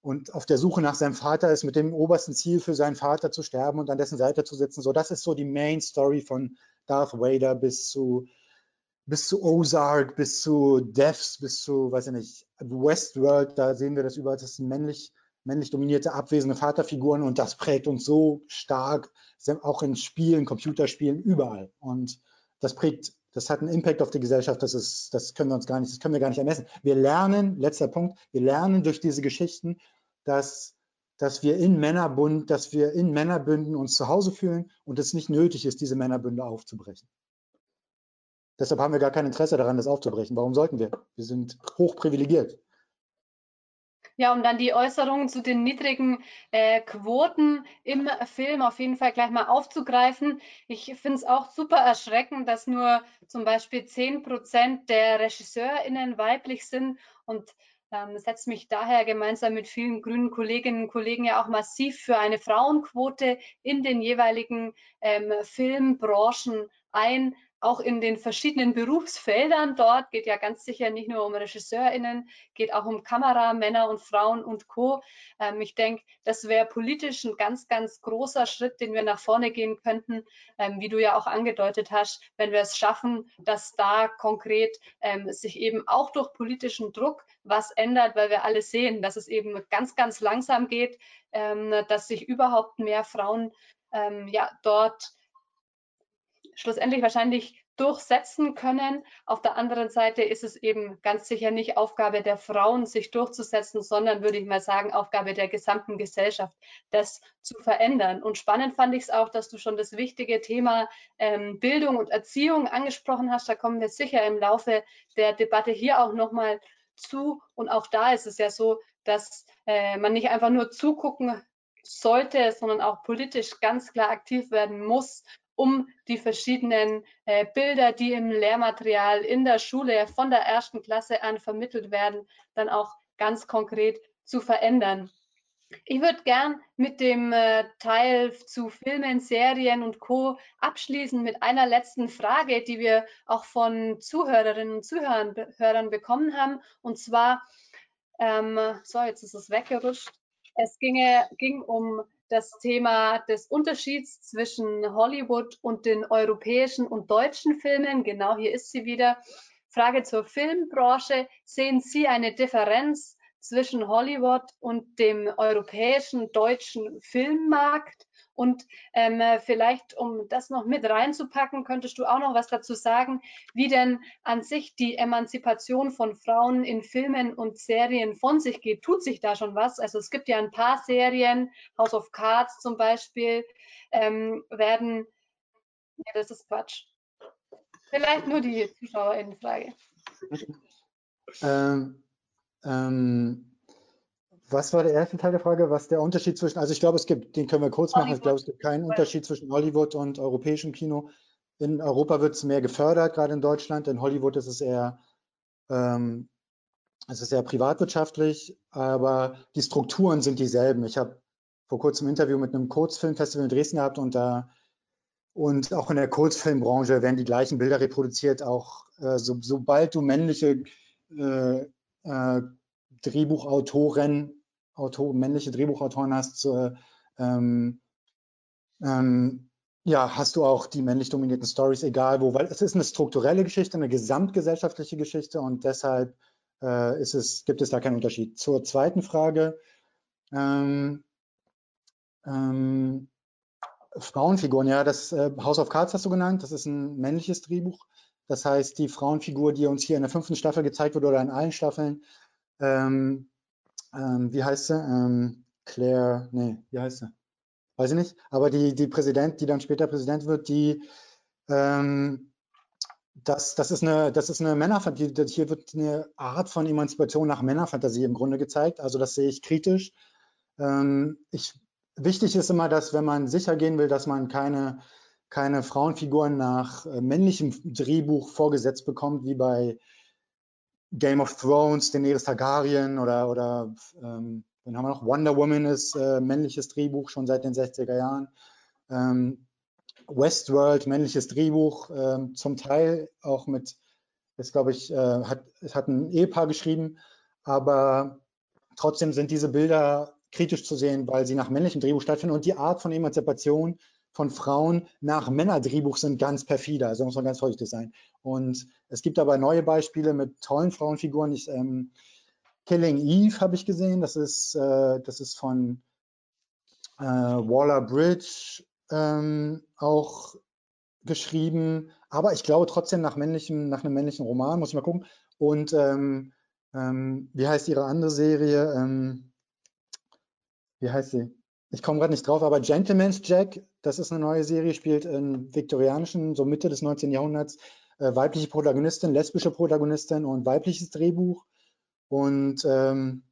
und auf der Suche nach seinem Vater ist, mit dem obersten Ziel für seinen Vater zu sterben und an dessen Seite zu sitzen. So, das ist so die Main Story von Darth Vader bis zu, bis zu Ozark, bis zu Devs, bis zu, weiß ich nicht, Westworld, da sehen wir das überall, das sind männlich, männlich dominierte, abwesende Vaterfiguren und das prägt uns so stark, auch in Spielen, Computerspielen, überall. Und das prägt das hat einen Impact auf die Gesellschaft, das, ist, das können wir uns gar nicht, das können wir gar nicht ermessen. Wir lernen, letzter Punkt, wir lernen durch diese Geschichten, dass, dass wir in Männerbund, dass wir in Männerbünden uns zu Hause fühlen und es nicht nötig ist, diese Männerbünde aufzubrechen. Deshalb haben wir gar kein Interesse daran, das aufzubrechen. Warum sollten wir? Wir sind hoch privilegiert. Ja, um dann die Äußerungen zu den niedrigen äh, Quoten im Film auf jeden Fall gleich mal aufzugreifen. Ich finde es auch super erschreckend, dass nur zum Beispiel 10 Prozent der RegisseurInnen weiblich sind und ähm, setze mich daher gemeinsam mit vielen grünen Kolleginnen und Kollegen ja auch massiv für eine Frauenquote in den jeweiligen ähm, Filmbranchen ein auch in den verschiedenen Berufsfeldern dort geht ja ganz sicher nicht nur um RegisseurInnen, geht auch um Kameramänner und Frauen und Co. Ähm, ich denke, das wäre politisch ein ganz, ganz großer Schritt, den wir nach vorne gehen könnten, ähm, wie du ja auch angedeutet hast, wenn wir es schaffen, dass da konkret ähm, sich eben auch durch politischen Druck was ändert, weil wir alle sehen, dass es eben ganz, ganz langsam geht, ähm, dass sich überhaupt mehr Frauen ähm, ja dort schlussendlich wahrscheinlich durchsetzen können. Auf der anderen Seite ist es eben ganz sicher nicht Aufgabe der Frauen, sich durchzusetzen, sondern würde ich mal sagen, Aufgabe der gesamten Gesellschaft, das zu verändern. Und spannend fand ich es auch, dass du schon das wichtige Thema ähm, Bildung und Erziehung angesprochen hast. Da kommen wir sicher im Laufe der Debatte hier auch nochmal zu. Und auch da ist es ja so, dass äh, man nicht einfach nur zugucken sollte, sondern auch politisch ganz klar aktiv werden muss um die verschiedenen äh, Bilder, die im Lehrmaterial in der Schule von der ersten Klasse an vermittelt werden, dann auch ganz konkret zu verändern. Ich würde gern mit dem äh, Teil zu Filmen, Serien und Co. abschließen mit einer letzten Frage, die wir auch von Zuhörerinnen und Zuhörern bekommen haben. Und zwar, ähm, so, jetzt ist es weggerutscht. Es ginge, ging um das Thema des Unterschieds zwischen Hollywood und den europäischen und deutschen Filmen. Genau hier ist sie wieder. Frage zur Filmbranche. Sehen Sie eine Differenz zwischen Hollywood und dem europäischen, deutschen Filmmarkt? Und ähm, vielleicht, um das noch mit reinzupacken, könntest du auch noch was dazu sagen, wie denn an sich die Emanzipation von Frauen in Filmen und Serien von sich geht. Tut sich da schon was? Also es gibt ja ein paar Serien, House of Cards zum Beispiel, ähm, werden, ja, das ist Quatsch. Vielleicht nur die ZuschauerInnen-Frage. Ähm, ähm, was war der erste Teil der Frage? Was der Unterschied zwischen, also ich glaube, es gibt, den können wir kurz machen, ich glaube, es gibt keinen Unterschied zwischen Hollywood und europäischem Kino. In Europa wird es mehr gefördert, gerade in Deutschland. In Hollywood ist es eher, ähm, es ist eher privatwirtschaftlich, aber die Strukturen sind dieselben. Ich habe vor kurzem ein Interview mit einem Kurzfilmfestival in Dresden gehabt und da und auch in der Kurzfilmbranche werden die gleichen Bilder reproduziert. Auch äh, so, sobald du männliche äh, äh, Drehbuchautoren Autor, männliche Drehbuchautoren hast, äh, ähm, ähm, ja, hast du auch die männlich dominierten Stories, egal wo, weil es ist eine strukturelle Geschichte, eine gesamtgesellschaftliche Geschichte und deshalb äh, ist es, gibt es da keinen Unterschied. Zur zweiten Frage. Ähm, ähm, Frauenfiguren, ja, das äh, House of Cards hast du genannt, das ist ein männliches Drehbuch. Das heißt, die Frauenfigur, die uns hier in der fünften Staffel gezeigt wird oder in allen Staffeln, ähm, ähm, wie heißt sie? Ähm, Claire, nee, wie heißt sie? Weiß ich nicht. Aber die, die Präsident, die dann später Präsident wird, die, ähm, das, das ist eine, das ist eine Männerfantasie. Hier wird eine Art von Emanzipation nach Männerfantasie im Grunde gezeigt. Also das sehe ich kritisch. Ähm, ich, wichtig ist immer, dass wenn man sicher gehen will, dass man keine, keine Frauenfiguren nach äh, männlichem Drehbuch vorgesetzt bekommt, wie bei Game of Thrones, Daenerys Targaryen oder, oder ähm, dann haben wir noch Wonder Woman ist äh, männliches Drehbuch schon seit den 60er Jahren. Ähm, Westworld, männliches Drehbuch, ähm, zum Teil auch mit, das glaube ich, äh, hat, es hat ein Ehepaar geschrieben, aber trotzdem sind diese Bilder kritisch zu sehen, weil sie nach männlichem Drehbuch stattfinden und die Art von Emanzipation von Frauen nach Männerdrehbuch sind ganz perfide, also muss man ganz vorsichtig sein. Und es gibt aber neue Beispiele mit tollen Frauenfiguren. Ich, ähm, Killing Eve habe ich gesehen, das ist, äh, das ist von äh, Waller Bridge ähm, auch geschrieben, aber ich glaube trotzdem nach, männlichem, nach einem männlichen Roman, muss ich mal gucken. Und ähm, ähm wie heißt Ihre andere Serie? Ähm, wie heißt sie? ich komme gerade nicht drauf, aber Gentleman's Jack, das ist eine neue Serie, spielt im viktorianischen, so Mitte des 19. Jahrhunderts, äh, weibliche Protagonistin, lesbische Protagonistin und weibliches Drehbuch. Und ähm,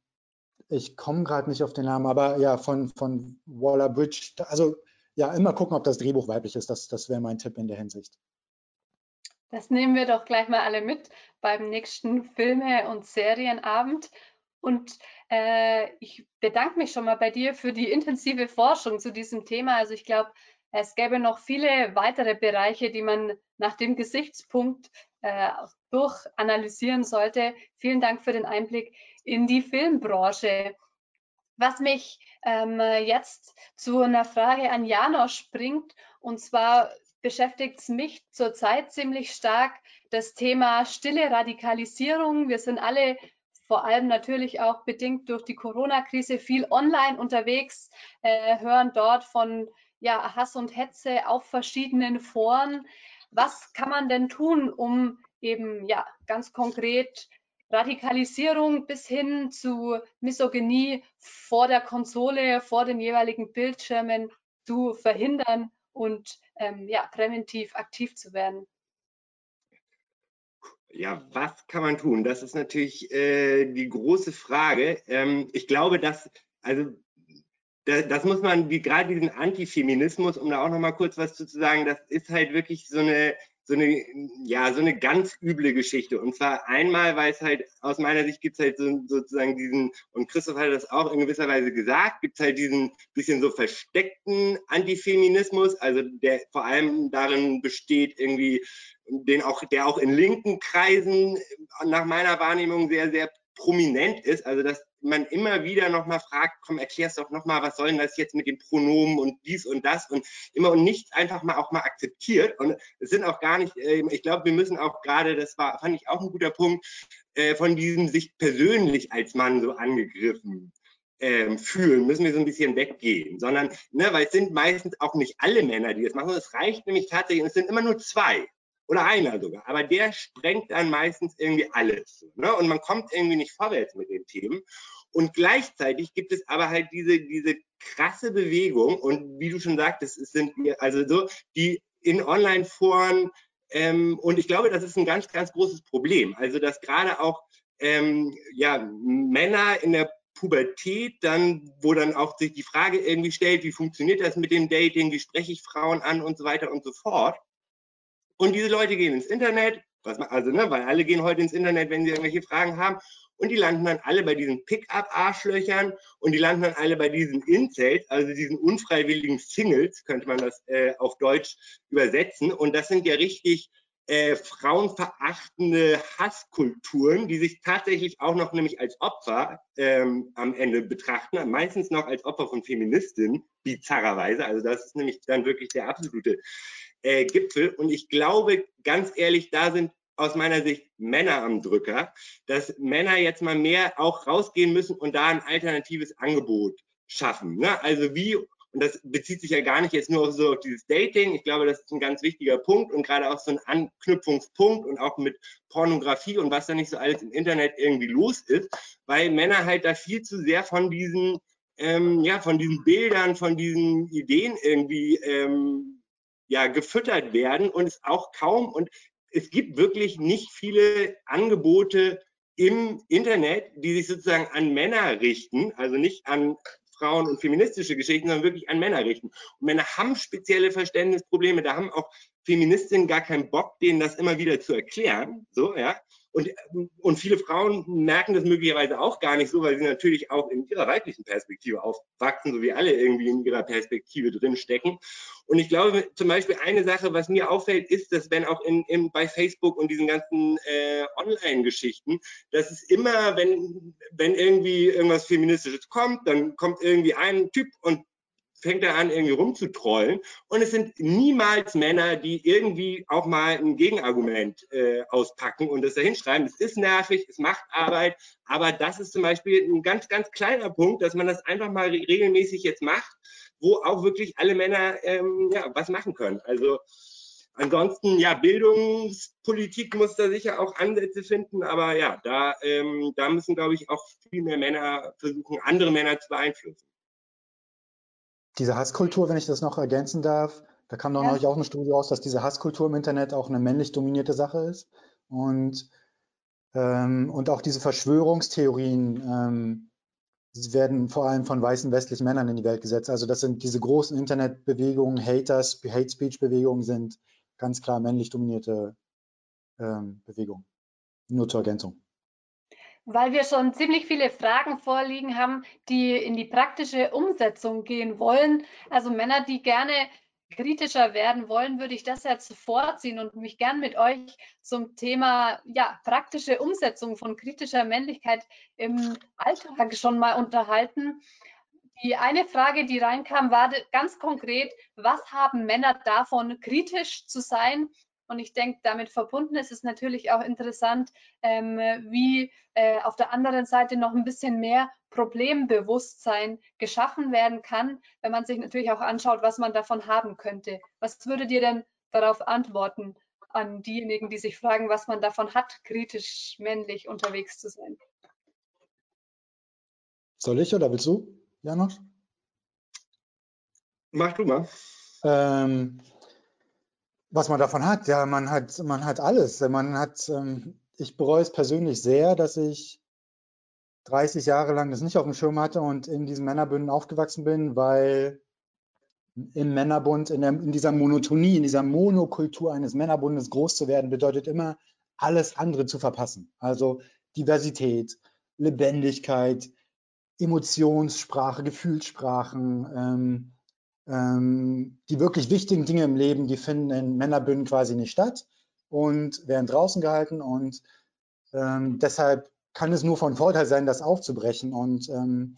ich komme gerade nicht auf den Namen, aber ja, von, von Waller Bridge. Also ja, immer gucken, ob das Drehbuch weiblich ist. Das, das wäre mein Tipp in der Hinsicht. Das nehmen wir doch gleich mal alle mit beim nächsten Filme- und Serienabend. Und äh, ich bedanke mich schon mal bei dir für die intensive Forschung zu diesem Thema. Also ich glaube, es gäbe noch viele weitere Bereiche, die man nach dem Gesichtspunkt äh, durchanalysieren sollte. Vielen Dank für den Einblick in die Filmbranche. Was mich ähm, jetzt zu einer Frage an Janosch bringt, und zwar beschäftigt es mich zurzeit ziemlich stark das Thema stille Radikalisierung. Wir sind alle vor allem natürlich auch bedingt durch die Corona-Krise viel online unterwegs, äh, hören dort von ja, Hass und Hetze auf verschiedenen Foren. Was kann man denn tun, um eben ja ganz konkret Radikalisierung bis hin zu Misogynie vor der Konsole, vor den jeweiligen Bildschirmen zu verhindern und ähm, ja, präventiv aktiv zu werden. Ja, was kann man tun? Das ist natürlich äh, die große Frage. Ähm, ich glaube, dass, also das, muss man, wie gerade diesen Antifeminismus, um da auch noch mal kurz was zu sagen, das ist halt wirklich so eine so eine, ja, so eine ganz üble Geschichte. Und zwar einmal, weil es halt aus meiner Sicht gibt es halt so, sozusagen diesen, und Christoph hat das auch in gewisser Weise gesagt, gibt es halt diesen bisschen so versteckten Antifeminismus, also der vor allem darin besteht, irgendwie, den auch, der auch in linken Kreisen nach meiner Wahrnehmung sehr, sehr prominent ist, also dass man immer wieder nochmal fragt, komm, erklär's doch nochmal, was soll denn das jetzt mit den Pronomen und dies und das und immer und nichts einfach mal auch mal akzeptiert. Und es sind auch gar nicht, äh, ich glaube, wir müssen auch gerade, das war, fand ich auch ein guter Punkt, äh, von diesem sich persönlich als Mann so angegriffen ähm, fühlen, müssen wir so ein bisschen weggehen, sondern, ne, weil es sind meistens auch nicht alle Männer, die das machen, es reicht nämlich tatsächlich, es sind immer nur zwei oder einer sogar, aber der sprengt dann meistens irgendwie alles. Ne? Und man kommt irgendwie nicht vorwärts mit den Themen. Und gleichzeitig gibt es aber halt diese, diese krasse Bewegung und wie du schon sagtest, es sind also so, die in Online-Foren ähm, und ich glaube, das ist ein ganz, ganz großes Problem. Also, dass gerade auch ähm, ja, Männer in der Pubertät dann, wo dann auch sich die Frage irgendwie stellt, wie funktioniert das mit dem Dating, wie spreche ich Frauen an und so weiter und so fort. Und diese Leute gehen ins Internet, man, also, ne, weil alle gehen heute ins Internet, wenn sie irgendwelche Fragen haben. Und die landen dann alle bei diesen Pickup-Arschlöchern und die landen dann alle bei diesen Incels, also diesen unfreiwilligen Singles, könnte man das äh, auf Deutsch übersetzen. Und das sind ja richtig äh, frauenverachtende Hasskulturen, die sich tatsächlich auch noch nämlich als Opfer ähm, am Ende betrachten, meistens noch als Opfer von Feministinnen, bizarrerweise. Also das ist nämlich dann wirklich der absolute äh, Gipfel. Und ich glaube, ganz ehrlich, da sind aus meiner Sicht Männer am Drücker, dass Männer jetzt mal mehr auch rausgehen müssen und da ein alternatives Angebot schaffen. Ne? Also wie, und das bezieht sich ja gar nicht jetzt nur auf so auf dieses Dating, ich glaube, das ist ein ganz wichtiger Punkt und gerade auch so ein Anknüpfungspunkt und auch mit Pornografie und was da nicht so alles im Internet irgendwie los ist, weil Männer halt da viel zu sehr von diesen, ähm, ja, von diesen Bildern, von diesen Ideen irgendwie ähm, ja gefüttert werden und es auch kaum und es gibt wirklich nicht viele Angebote im Internet, die sich sozusagen an Männer richten, also nicht an Frauen und feministische Geschichten, sondern wirklich an Männer richten. Und Männer haben spezielle Verständnisprobleme, da haben auch Feministinnen gar keinen Bock, denen das immer wieder zu erklären. So, ja. Und, und viele Frauen merken das möglicherweise auch gar nicht so, weil sie natürlich auch in ihrer weiblichen Perspektive aufwachsen, so wie alle irgendwie in ihrer Perspektive drinstecken. Und ich glaube, zum Beispiel eine Sache, was mir auffällt, ist, dass wenn auch in, in bei Facebook und diesen ganzen äh, Online-Geschichten, dass es immer, wenn, wenn irgendwie irgendwas Feministisches kommt, dann kommt irgendwie ein Typ und fängt er an, irgendwie rumzutrollen. Und es sind niemals Männer, die irgendwie auch mal ein Gegenargument äh, auspacken und das da hinschreiben. Es ist nervig, es macht Arbeit, aber das ist zum Beispiel ein ganz, ganz kleiner Punkt, dass man das einfach mal regelmäßig jetzt macht, wo auch wirklich alle Männer ähm, ja, was machen können. Also Ansonsten, ja, Bildungspolitik muss da sicher auch Ansätze finden, aber ja, da, ähm, da müssen, glaube ich, auch viel mehr Männer versuchen, andere Männer zu beeinflussen diese Hasskultur, wenn ich das noch ergänzen darf, da kam doch ja. neulich auch eine Studie raus, dass diese Hasskultur im Internet auch eine männlich dominierte Sache ist. Und, ähm, und auch diese Verschwörungstheorien, ähm, werden vor allem von weißen westlichen Männern in die Welt gesetzt. Also das sind diese großen Internetbewegungen, Haters, Hate Speech Bewegungen sind ganz klar männlich dominierte ähm, Bewegungen. Nur zur Ergänzung. Weil wir schon ziemlich viele Fragen vorliegen haben, die in die praktische Umsetzung gehen wollen. Also Männer, die gerne kritischer werden wollen, würde ich das jetzt vorziehen und mich gern mit euch zum Thema ja, praktische Umsetzung von kritischer Männlichkeit im Alltag schon mal unterhalten. Die eine Frage, die reinkam, war ganz konkret, was haben Männer davon, kritisch zu sein und ich denke, damit verbunden ist es natürlich auch interessant, ähm, wie äh, auf der anderen Seite noch ein bisschen mehr Problembewusstsein geschaffen werden kann, wenn man sich natürlich auch anschaut, was man davon haben könnte. Was würdet ihr denn darauf antworten an diejenigen, die sich fragen, was man davon hat, kritisch männlich unterwegs zu sein? Soll ich oder willst du, Janosch? Mach du mal. Ähm, was man davon hat, ja, man hat, man hat alles. Man hat, ähm, ich bereue es persönlich sehr, dass ich 30 Jahre lang das nicht auf dem Schirm hatte und in diesen Männerbünden aufgewachsen bin, weil im Männerbund, in, der, in dieser Monotonie, in dieser Monokultur eines Männerbundes groß zu werden, bedeutet immer, alles andere zu verpassen. Also Diversität, Lebendigkeit, Emotionssprache, Gefühlssprachen, ähm, ähm, die wirklich wichtigen Dinge im Leben, die finden in Männerbünden quasi nicht statt und werden draußen gehalten und ähm, deshalb kann es nur von Vorteil sein, das aufzubrechen. Und ähm,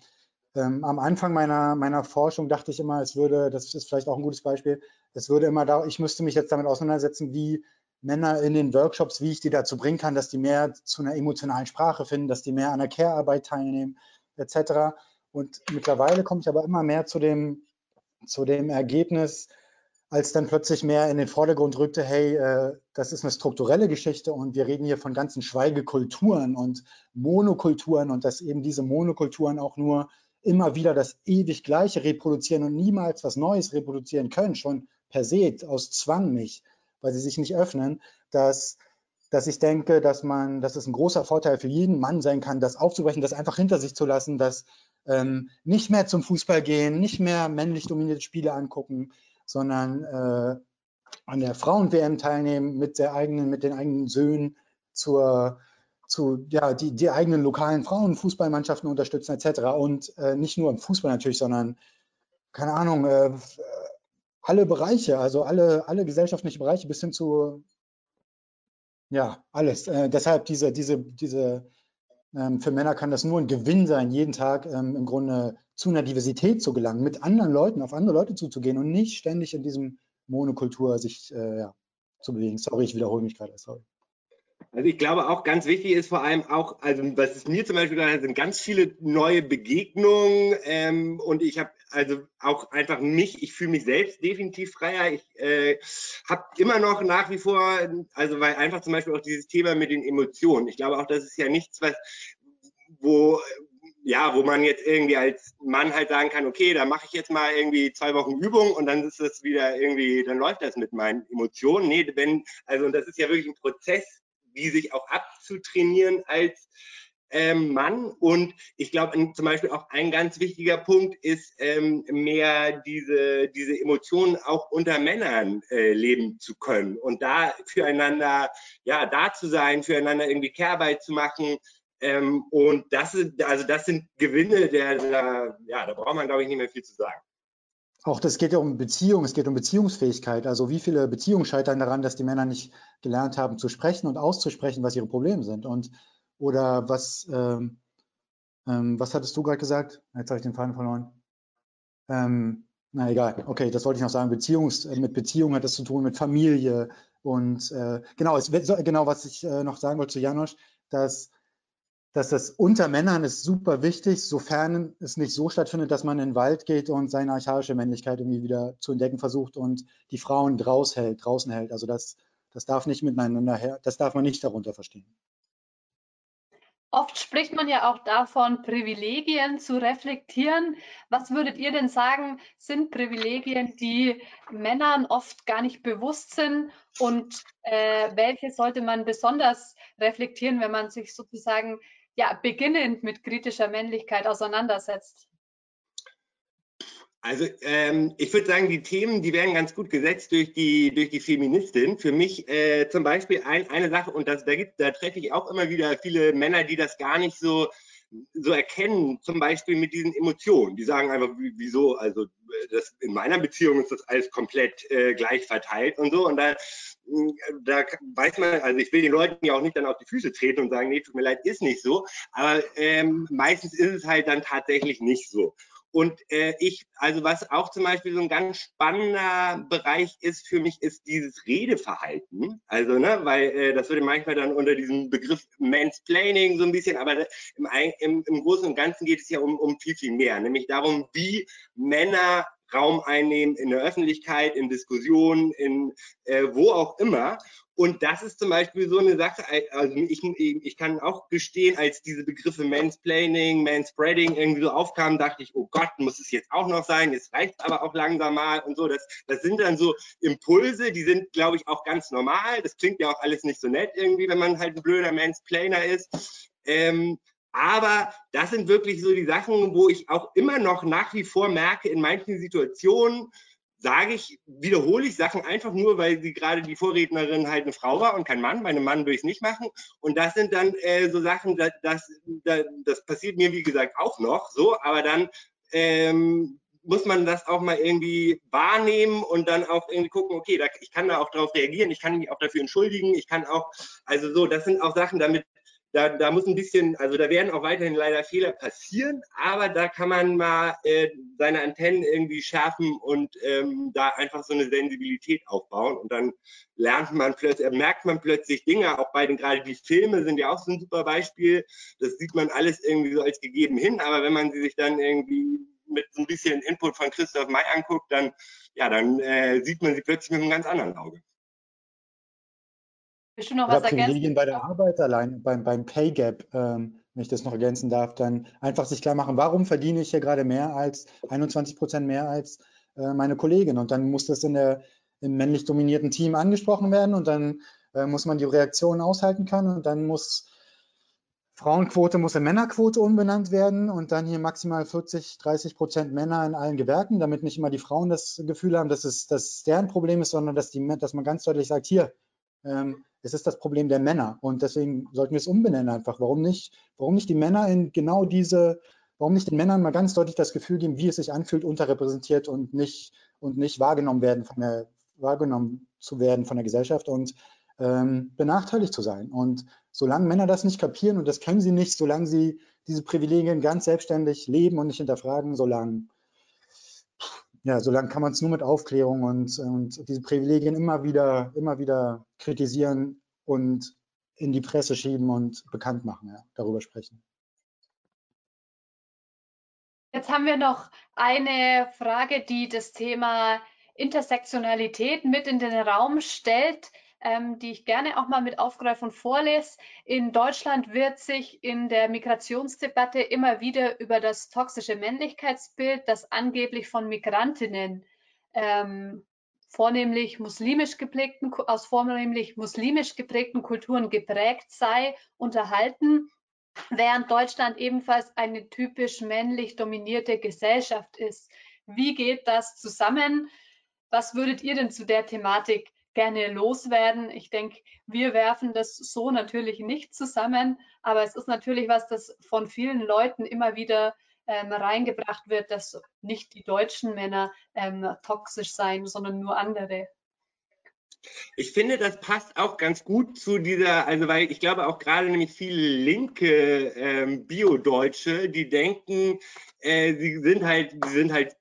ähm, am Anfang meiner, meiner Forschung dachte ich immer, es würde, das ist vielleicht auch ein gutes Beispiel, es würde immer da, ich müsste mich jetzt damit auseinandersetzen, wie Männer in den Workshops, wie ich die dazu bringen kann, dass die mehr zu einer emotionalen Sprache finden, dass die mehr an der Care-Arbeit teilnehmen, etc. Und mittlerweile komme ich aber immer mehr zu dem, zu dem Ergebnis, als dann plötzlich mehr in den Vordergrund rückte, hey, äh, das ist eine strukturelle Geschichte und wir reden hier von ganzen Schweigekulturen und Monokulturen und dass eben diese Monokulturen auch nur immer wieder das ewig Gleiche reproduzieren und niemals was Neues reproduzieren können, schon per se, aus Zwang nicht, weil sie sich nicht öffnen, dass, dass ich denke, dass man, dass es ein großer Vorteil für jeden Mann sein kann, das aufzubrechen, das einfach hinter sich zu lassen, dass ähm, nicht mehr zum Fußball gehen, nicht mehr männlich dominierte Spiele angucken, sondern äh, an der Frauen-WM teilnehmen mit der eigenen, mit den eigenen Söhnen zur zu ja, die, die eigenen lokalen Frauenfußballmannschaften unterstützen etc. Und äh, nicht nur im Fußball natürlich, sondern keine Ahnung, äh, alle Bereiche, also alle, alle gesellschaftlichen Bereiche bis hin zu ja, alles. Äh, deshalb diese, diese, diese für Männer kann das nur ein Gewinn sein, jeden Tag ähm, im Grunde zu einer Diversität zu gelangen, mit anderen Leuten, auf andere Leute zuzugehen und nicht ständig in diesem Monokultur sich äh, ja, zu bewegen. Sorry, ich wiederhole mich gerade. Sorry. Also ich glaube auch ganz wichtig ist vor allem auch, also was es mir zum Beispiel gerade sind ganz viele neue Begegnungen ähm, und ich habe also auch einfach mich, ich fühle mich selbst definitiv freier. Ich äh, habe immer noch nach wie vor, also weil einfach zum Beispiel auch dieses Thema mit den Emotionen. Ich glaube auch, das ist ja nichts, was wo ja, wo man jetzt irgendwie als Mann halt sagen kann, okay, da mache ich jetzt mal irgendwie zwei Wochen Übung und dann ist das wieder irgendwie, dann läuft das mit meinen Emotionen. Nee, wenn, also und das ist ja wirklich ein Prozess, wie sich auch abzutrainieren als ähm, Mann. Und ich glaube, zum Beispiel auch ein ganz wichtiger Punkt ist, ähm, mehr diese, diese Emotionen auch unter Männern äh, leben zu können und da füreinander, ja, da zu sein, füreinander irgendwie Kehrarbeit zu machen. Ähm, und das sind, also das sind Gewinne, der, der ja, da braucht man, glaube ich, nicht mehr viel zu sagen. Auch das geht ja um Beziehung, es geht um Beziehungsfähigkeit. Also wie viele Beziehungen scheitern daran, dass die Männer nicht gelernt haben zu sprechen und auszusprechen, was ihre Probleme sind. Und oder was, ähm, ähm, was hattest du gerade gesagt? Jetzt habe ich den Faden verloren. Ähm, na egal, okay, das wollte ich noch sagen. Beziehungs, äh, mit Beziehung hat das zu tun, mit Familie. Und äh, genau, es, genau, was ich äh, noch sagen wollte zu Janosch, dass dass das unter Männern ist super wichtig, sofern es nicht so stattfindet, dass man in den Wald geht und seine archaische Männlichkeit irgendwie wieder zu entdecken versucht und die Frauen draus hält, draußen hält. Also das, das darf nicht miteinander her, das darf man nicht darunter verstehen. Oft spricht man ja auch davon, Privilegien zu reflektieren. Was würdet ihr denn sagen, sind Privilegien, die Männern oft gar nicht bewusst sind und äh, welche sollte man besonders reflektieren, wenn man sich sozusagen ja, beginnend mit kritischer Männlichkeit auseinandersetzt? Also ähm, ich würde sagen, die Themen, die werden ganz gut gesetzt durch die durch die Feministin. Für mich äh, zum Beispiel ein, eine Sache und das, da gibt, da treffe ich auch immer wieder viele Männer, die das gar nicht so so erkennen, zum Beispiel mit diesen Emotionen. Die sagen einfach, wieso, also das, in meiner Beziehung ist das alles komplett äh, gleich verteilt und so. Und da, da weiß man, also ich will den Leuten ja auch nicht dann auf die Füße treten und sagen, nee, tut mir leid, ist nicht so. Aber ähm, meistens ist es halt dann tatsächlich nicht so. Und äh, ich, also was auch zum Beispiel so ein ganz spannender Bereich ist für mich, ist dieses Redeverhalten. Also, ne, weil äh, das würde manchmal dann unter diesem Begriff Mansplaining so ein bisschen, aber im, im, im Großen und Ganzen geht es ja um, um viel, viel mehr, nämlich darum, wie Männer Raum einnehmen in der Öffentlichkeit, in Diskussionen, in äh, wo auch immer. Und das ist zum Beispiel so eine Sache, also ich, ich kann auch gestehen, als diese Begriffe Mansplaining, Manspreading irgendwie so aufkamen, dachte ich, oh Gott, muss es jetzt auch noch sein, jetzt reicht aber auch langsam mal und so. Das, das sind dann so Impulse, die sind, glaube ich, auch ganz normal. Das klingt ja auch alles nicht so nett irgendwie, wenn man halt ein blöder Mansplainer ist. Ähm, aber das sind wirklich so die Sachen, wo ich auch immer noch nach wie vor merke, in manchen Situationen sage ich, wiederhole ich Sachen einfach nur, weil sie gerade die Vorrednerin halt eine Frau war und kein Mann. Bei einem Mann würde ich es nicht machen. Und das sind dann äh, so Sachen, das, das, das, passiert mir, wie gesagt, auch noch so, aber dann ähm, muss man das auch mal irgendwie wahrnehmen und dann auch irgendwie gucken, okay, da, ich kann da auch darauf reagieren, ich kann mich auch dafür entschuldigen, ich kann auch, also so, das sind auch Sachen, damit da, da muss ein bisschen, also da werden auch weiterhin leider Fehler passieren, aber da kann man mal äh, seine Antennen irgendwie schärfen und ähm, da einfach so eine Sensibilität aufbauen und dann lernt man plötzlich, äh, merkt man plötzlich Dinge, auch bei den, gerade die Filme sind ja auch so ein super Beispiel, das sieht man alles irgendwie so als gegeben hin, aber wenn man sie sich dann irgendwie mit so ein bisschen Input von Christoph May anguckt, dann, ja, dann äh, sieht man sie plötzlich mit einem ganz anderen Auge. Willst du noch was ergänzen? bei der Arbeit allein, beim, beim Pay Gap, ähm, wenn ich das noch ergänzen darf, dann einfach sich klar machen, warum verdiene ich hier gerade mehr als 21 Prozent mehr als äh, meine Kollegin? Und dann muss das in der, im männlich dominierten Team angesprochen werden und dann äh, muss man die Reaktion aushalten können und dann muss Frauenquote muss in Männerquote umbenannt werden und dann hier maximal 40, 30 Prozent Männer in allen Gewerken, damit nicht immer die Frauen das Gefühl haben, dass es dass deren Problem ist, sondern dass, die, dass man ganz deutlich sagt, hier, ähm, es ist das Problem der Männer und deswegen sollten wir es umbenennen einfach. Warum nicht, warum nicht die Männer in genau diese, warum nicht den Männern mal ganz deutlich das Gefühl geben, wie es sich anfühlt, unterrepräsentiert und nicht, und nicht wahrgenommen werden von der, wahrgenommen zu werden von der Gesellschaft und ähm, benachteiligt zu sein. Und solange Männer das nicht kapieren, und das können sie nicht, solange sie diese Privilegien ganz selbstständig leben und nicht hinterfragen, solange ja, solange kann man es nur mit Aufklärung und, und diese Privilegien immer wieder, immer wieder kritisieren und in die Presse schieben und bekannt machen, ja, darüber sprechen. Jetzt haben wir noch eine Frage, die das Thema Intersektionalität mit in den Raum stellt ähm, die ich gerne auch mal mit aufgreife und vorlese. In Deutschland wird sich in der Migrationsdebatte immer wieder über das toxische Männlichkeitsbild, das angeblich von Migrantinnen ähm, vornehmlich muslimisch geprägten, aus vornehmlich muslimisch geprägten Kulturen geprägt sei, unterhalten, während Deutschland ebenfalls eine typisch männlich dominierte Gesellschaft ist. Wie geht das zusammen? Was würdet ihr denn zu der Thematik gerne loswerden. Ich denke, wir werfen das so natürlich nicht zusammen, aber es ist natürlich was, das von vielen Leuten immer wieder ähm, reingebracht wird, dass nicht die deutschen Männer ähm, toxisch seien, sondern nur andere. Ich finde, das passt auch ganz gut zu dieser, also weil ich glaube auch gerade nämlich viele linke ähm, Bio-Deutsche, die denken, äh, sie sind halt, sie sind halt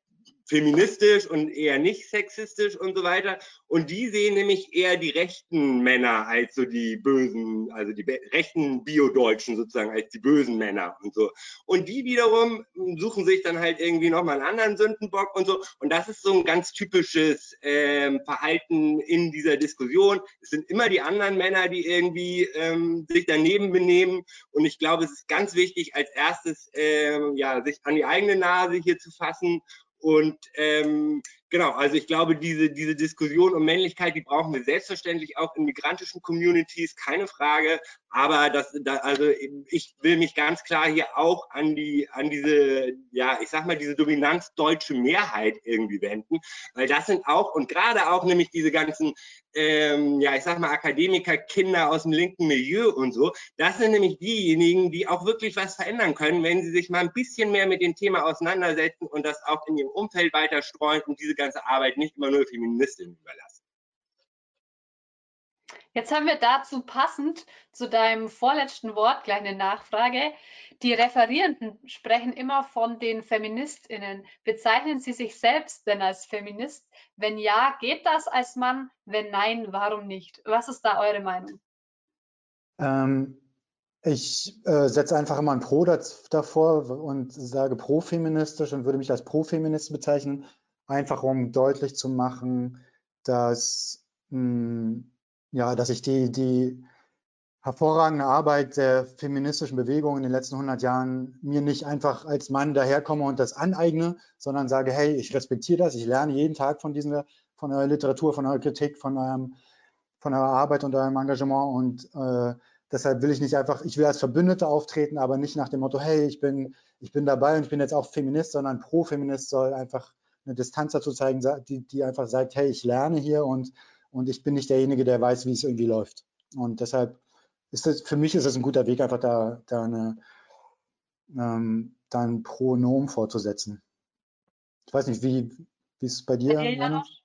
feministisch und eher nicht sexistisch und so weiter. Und die sehen nämlich eher die rechten Männer als so die bösen, also die rechten Bio-Deutschen sozusagen als die bösen Männer und so. Und die wiederum suchen sich dann halt irgendwie nochmal einen anderen Sündenbock und so. Und das ist so ein ganz typisches ähm, Verhalten in dieser Diskussion. Es sind immer die anderen Männer, die irgendwie ähm, sich daneben benehmen. Und ich glaube, es ist ganz wichtig, als erstes ähm, ja, sich an die eigene Nase hier zu fassen und ähm, genau, also ich glaube, diese, diese Diskussion um Männlichkeit, die brauchen wir selbstverständlich auch in migrantischen Communities, keine Frage. Aber das, da, also ich will mich ganz klar hier auch an die, an diese, ja, ich sag mal, diese Dominanz deutsche Mehrheit irgendwie wenden, weil das sind auch und gerade auch nämlich diese ganzen, ähm, ja, ich sag mal, Akademiker, Kinder aus dem linken Milieu und so, das sind nämlich diejenigen, die auch wirklich was verändern können, wenn sie sich mal ein bisschen mehr mit dem Thema auseinandersetzen und das auch in ihrem Umfeld weiter streuen und diese ganze Arbeit nicht immer nur Feministinnen überlassen. Jetzt haben wir dazu passend zu deinem vorletzten Wort gleich eine Nachfrage. Die Referierenden sprechen immer von den FeministInnen. Bezeichnen Sie sich selbst denn als Feminist? Wenn ja, geht das als Mann? Wenn nein, warum nicht? Was ist da eure Meinung? Ähm, ich äh, setze einfach immer ein Pro davor und sage pro-feministisch und würde mich als pro-feminist bezeichnen, einfach um deutlich zu machen, dass mh, hm, ja, dass ich die, die hervorragende Arbeit der feministischen Bewegung in den letzten 100 Jahren mir nicht einfach als Mann daherkomme und das aneigne, sondern sage, hey, ich respektiere das, ich lerne jeden Tag von dieser, von eurer Literatur, von eurer Kritik, von eurem, von eurer Arbeit und eurem Engagement. Und äh, deshalb will ich nicht einfach, ich will als Verbündete auftreten, aber nicht nach dem Motto, hey, ich bin, ich bin dabei und ich bin jetzt auch Feminist, sondern Pro-Feminist soll einfach eine Distanz dazu zeigen, die, die einfach sagt, hey, ich lerne hier und und ich bin nicht derjenige, der weiß, wie es irgendwie läuft. Und deshalb ist das, für mich ist es ein guter Weg, einfach da, da, eine, ähm, da ein Pronom vorzusetzen. Ich weiß nicht, wie, wie ist es bei dir, Janusz?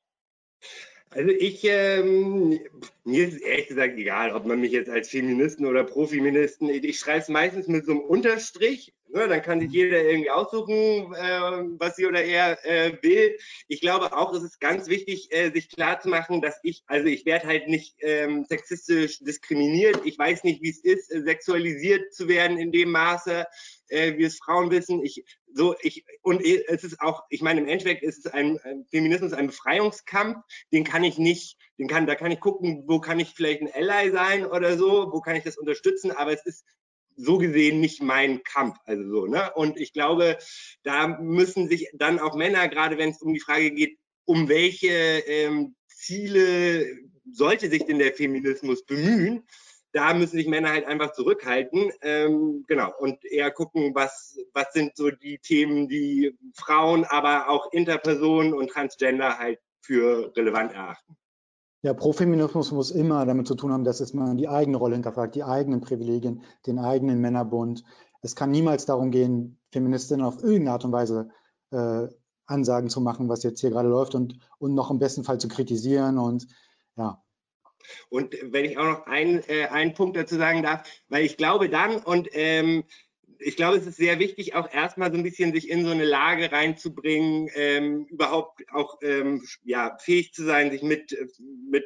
Also ich, ähm, mir ist ehrlich gesagt egal, ob man mich jetzt als Feministen oder Profeministen, ich, ich schreibe es meistens mit so einem Unterstrich, ne, dann kann sich jeder irgendwie aussuchen, äh, was sie oder er äh, will. Ich glaube auch, es ist ganz wichtig, äh, sich klarzumachen, dass ich, also ich werde halt nicht ähm, sexistisch diskriminiert, ich weiß nicht, wie es ist, äh, sexualisiert zu werden in dem Maße, äh, wie es Frauen wissen. Ich, so, ich, und es ist auch, ich meine, im Endeffekt ist es ein Feminismus, ein Befreiungskampf, den kann ich nicht, den kann, da kann ich gucken, wo kann ich vielleicht ein Ally sein oder so, wo kann ich das unterstützen, aber es ist so gesehen nicht mein Kampf, also so, ne? Und ich glaube, da müssen sich dann auch Männer, gerade wenn es um die Frage geht, um welche ähm, Ziele sollte sich denn der Feminismus bemühen, da müssen sich Männer halt einfach zurückhalten, ähm, genau, und eher gucken, was, was sind so die Themen, die Frauen, aber auch Interpersonen und Transgender halt für relevant erachten. Ja, Profeminismus muss immer damit zu tun haben, dass man die eigene Rolle hinterfragt, die eigenen Privilegien, den eigenen Männerbund. Es kann niemals darum gehen, Feministinnen auf irgendeine Art und Weise äh, Ansagen zu machen, was jetzt hier gerade läuft und, und noch im besten Fall zu kritisieren und ja, und wenn ich auch noch ein, äh, einen Punkt dazu sagen darf, weil ich glaube dann und ähm, ich glaube, es ist sehr wichtig, auch erstmal so ein bisschen sich in so eine Lage reinzubringen, ähm, überhaupt auch ähm, ja, fähig zu sein, sich mit, mit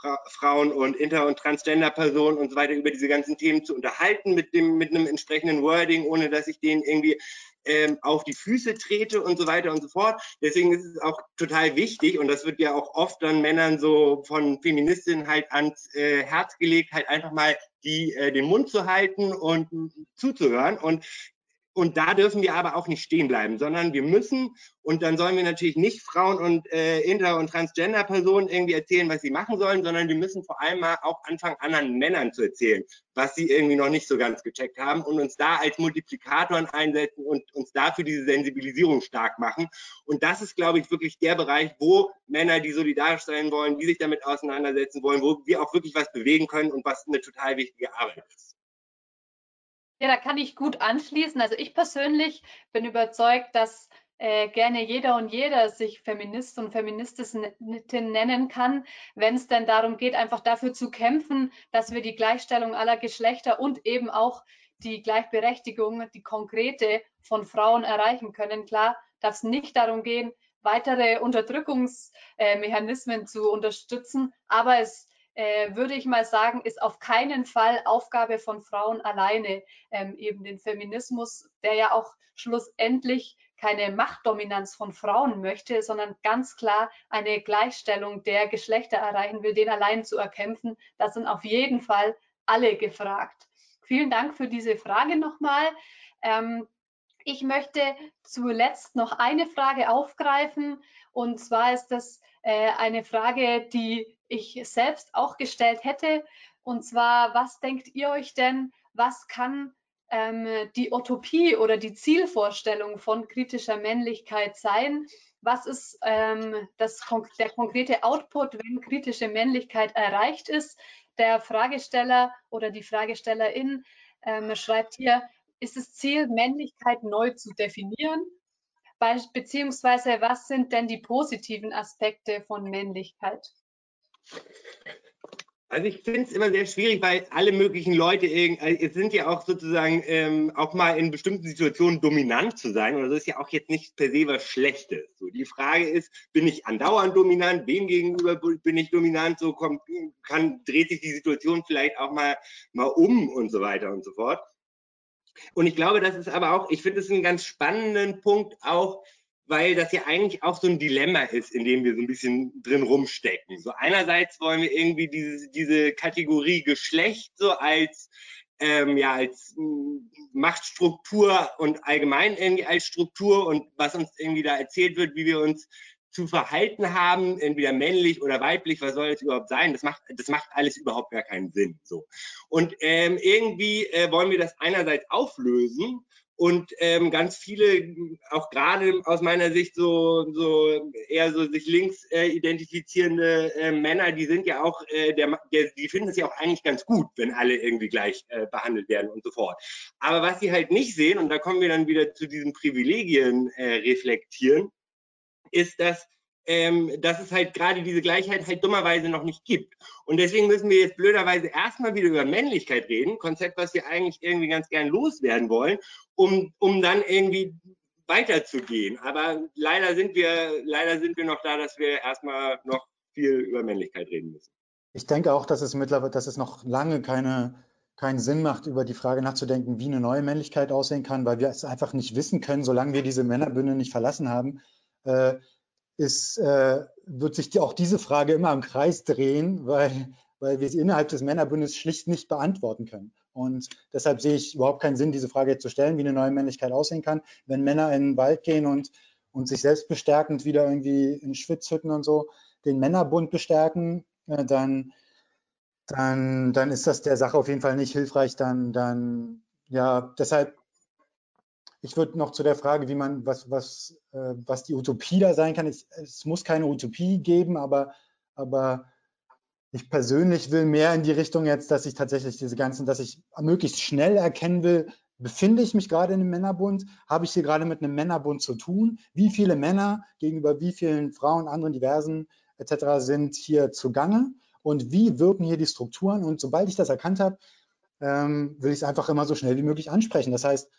Fra Frauen und Inter- und Transgender-Personen und so weiter über diese ganzen Themen zu unterhalten mit dem mit einem entsprechenden Wording, ohne dass ich denen irgendwie ähm, auf die Füße trete und so weiter und so fort. Deswegen ist es auch total wichtig und das wird ja auch oft dann Männern so von Feministinnen halt ans äh, Herz gelegt, halt einfach mal die äh, den Mund zu halten und zuzuhören und und da dürfen wir aber auch nicht stehen bleiben, sondern wir müssen, und dann sollen wir natürlich nicht Frauen und äh, Inter- und Transgender-Personen irgendwie erzählen, was sie machen sollen, sondern wir müssen vor allem mal auch anfangen, anderen Männern zu erzählen, was sie irgendwie noch nicht so ganz gecheckt haben und uns da als Multiplikatoren einsetzen und uns dafür diese Sensibilisierung stark machen. Und das ist, glaube ich, wirklich der Bereich, wo Männer, die solidarisch sein wollen, die sich damit auseinandersetzen wollen, wo wir auch wirklich was bewegen können und was eine total wichtige Arbeit ist. Ja, da kann ich gut anschließen. Also ich persönlich bin überzeugt, dass äh, gerne jeder und jeder sich Feminist und Feministin nennen kann, wenn es denn darum geht, einfach dafür zu kämpfen, dass wir die Gleichstellung aller Geschlechter und eben auch die Gleichberechtigung, die konkrete von Frauen erreichen können. Klar darf es nicht darum gehen, weitere Unterdrückungsmechanismen zu unterstützen, aber es äh, würde ich mal sagen, ist auf keinen Fall Aufgabe von Frauen alleine, ähm, eben den Feminismus, der ja auch schlussendlich keine Machtdominanz von Frauen möchte, sondern ganz klar eine Gleichstellung der Geschlechter erreichen will, den allein zu erkämpfen. Da sind auf jeden Fall alle gefragt. Vielen Dank für diese Frage nochmal. Ähm, Ich möchte zuletzt noch eine Frage aufgreifen und zwar ist das äh, eine Frage, die ich selbst auch gestellt hätte und zwar, was denkt ihr euch denn, was kann ähm, die Utopie oder die Zielvorstellung von kritischer Männlichkeit sein? Was ist ähm, das, der konkrete Output, wenn kritische Männlichkeit erreicht ist? Der Fragesteller oder die Fragestellerin ähm, schreibt hier, ist das Ziel, Männlichkeit neu zu definieren? Be beziehungsweise, was sind denn die positiven Aspekte von Männlichkeit? Also ich finde es immer sehr schwierig, weil alle möglichen Leute, also es sind ja auch sozusagen ähm, auch mal in bestimmten Situationen dominant zu sein. Und das ist ja auch jetzt nicht per se was Schlechtes. So die Frage ist, bin ich andauernd dominant? Wem gegenüber bin ich dominant? So kommt, kann dreht sich die Situation vielleicht auch mal mal um und so weiter und so fort. Und ich glaube, das ist aber auch, ich finde es einen ganz spannenden Punkt auch weil das ja eigentlich auch so ein Dilemma ist, in dem wir so ein bisschen drin rumstecken. So einerseits wollen wir irgendwie diese, diese Kategorie Geschlecht so als ähm, ja als Machtstruktur und allgemein irgendwie als Struktur und was uns irgendwie da erzählt wird, wie wir uns zu verhalten haben, entweder männlich oder weiblich, was soll das überhaupt sein? Das macht, das macht alles überhaupt gar keinen Sinn. So. Und ähm, irgendwie äh, wollen wir das einerseits auflösen und ähm, ganz viele, auch gerade aus meiner Sicht so, so eher so sich links äh, identifizierende äh, Männer, die sind ja auch, äh, der, der, die finden es ja auch eigentlich ganz gut, wenn alle irgendwie gleich äh, behandelt werden und so fort. Aber was sie halt nicht sehen, und da kommen wir dann wieder zu diesen Privilegien äh, reflektieren, ist, dass ähm, dass es halt gerade diese Gleichheit halt dummerweise noch nicht gibt. Und deswegen müssen wir jetzt blöderweise erstmal wieder über Männlichkeit reden, Konzept, was wir eigentlich irgendwie ganz gern loswerden wollen, um, um dann irgendwie weiterzugehen. Aber leider sind wir, leider sind wir noch da, dass wir erstmal noch viel über Männlichkeit reden müssen. Ich denke auch, dass es mittlerweile, dass es noch lange keine, keinen Sinn macht, über die Frage nachzudenken, wie eine neue Männlichkeit aussehen kann, weil wir es einfach nicht wissen können, solange wir diese Männerbünde nicht verlassen haben. Äh, ist, äh, wird sich die, auch diese Frage immer im Kreis drehen, weil, weil wir sie innerhalb des Männerbündes schlicht nicht beantworten können. Und deshalb sehe ich überhaupt keinen Sinn, diese Frage zu stellen, wie eine neue Männlichkeit aussehen kann. Wenn Männer in den Wald gehen und, und sich selbst bestärkend wieder irgendwie in Schwitzhütten und so den Männerbund bestärken, äh, dann, dann, dann ist das der Sache auf jeden Fall nicht hilfreich. Dann, dann ja, deshalb ich würde noch zu der Frage, wie man, was, was, äh, was die Utopie da sein kann. Es, es, muss keine Utopie geben, aber, aber ich persönlich will mehr in die Richtung jetzt, dass ich tatsächlich diese ganzen, dass ich möglichst schnell erkennen will, befinde ich mich gerade in einem Männerbund? Habe ich hier gerade mit einem Männerbund zu tun? Wie viele Männer gegenüber wie vielen Frauen, anderen Diversen etc. sind hier zugange? Und wie wirken hier die Strukturen? Und sobald ich das erkannt habe, ähm, will ich es einfach immer so schnell wie möglich ansprechen. Das heißt,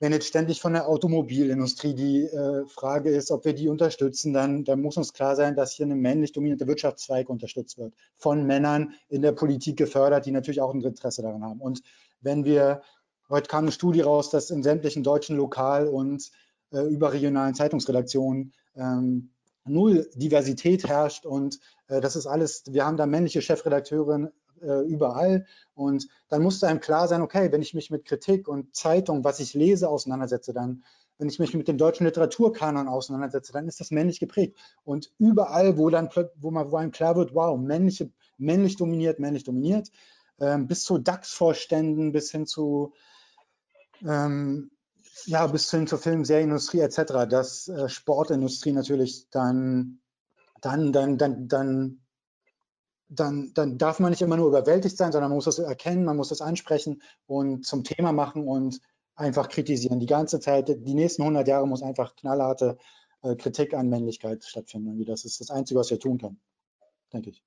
wenn jetzt ständig von der Automobilindustrie die äh, Frage ist, ob wir die unterstützen, dann, dann muss uns klar sein, dass hier ein männlich dominierter Wirtschaftszweig unterstützt wird, von Männern in der Politik gefördert, die natürlich auch ein Interesse daran haben. Und wenn wir, heute kam eine Studie raus, dass in sämtlichen deutschen Lokal- und äh, überregionalen Zeitungsredaktionen ähm, null Diversität herrscht und äh, das ist alles, wir haben da männliche Chefredakteurinnen äh, überall. Und dann musste einem klar sein, okay, wenn ich mich mit Kritik und Zeitung, was ich lese, auseinandersetze, dann, wenn ich mich mit dem deutschen Literaturkanon auseinandersetze, dann ist das männlich geprägt. Und überall, wo dann, wo man, wo einem klar wird, wow, männliche, männlich dominiert, männlich dominiert, ähm, bis zu DAX-Vorständen, bis hin zu ähm, ja, bis hin zur Film, Serienindustrie etc., dass äh, Sportindustrie natürlich dann, dann, dann, dann, dann dann, dann darf man nicht immer nur überwältigt sein, sondern man muss das erkennen, man muss das ansprechen und zum Thema machen und einfach kritisieren. Die ganze Zeit, die nächsten 100 Jahre muss einfach knallharte äh, Kritik an Männlichkeit stattfinden. Das ist das Einzige, was wir tun können, denke ich.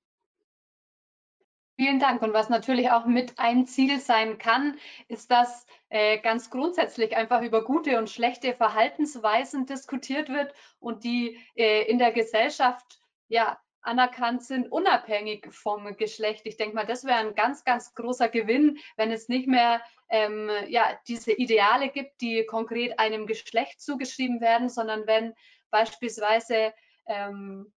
Vielen Dank. Und was natürlich auch mit ein Ziel sein kann, ist, dass äh, ganz grundsätzlich einfach über gute und schlechte Verhaltensweisen diskutiert wird und die äh, in der Gesellschaft ja anerkannt sind, unabhängig vom Geschlecht. Ich denke mal, das wäre ein ganz, ganz großer Gewinn, wenn es nicht mehr ähm, ja, diese Ideale gibt, die konkret einem Geschlecht zugeschrieben werden, sondern wenn beispielsweise ähm,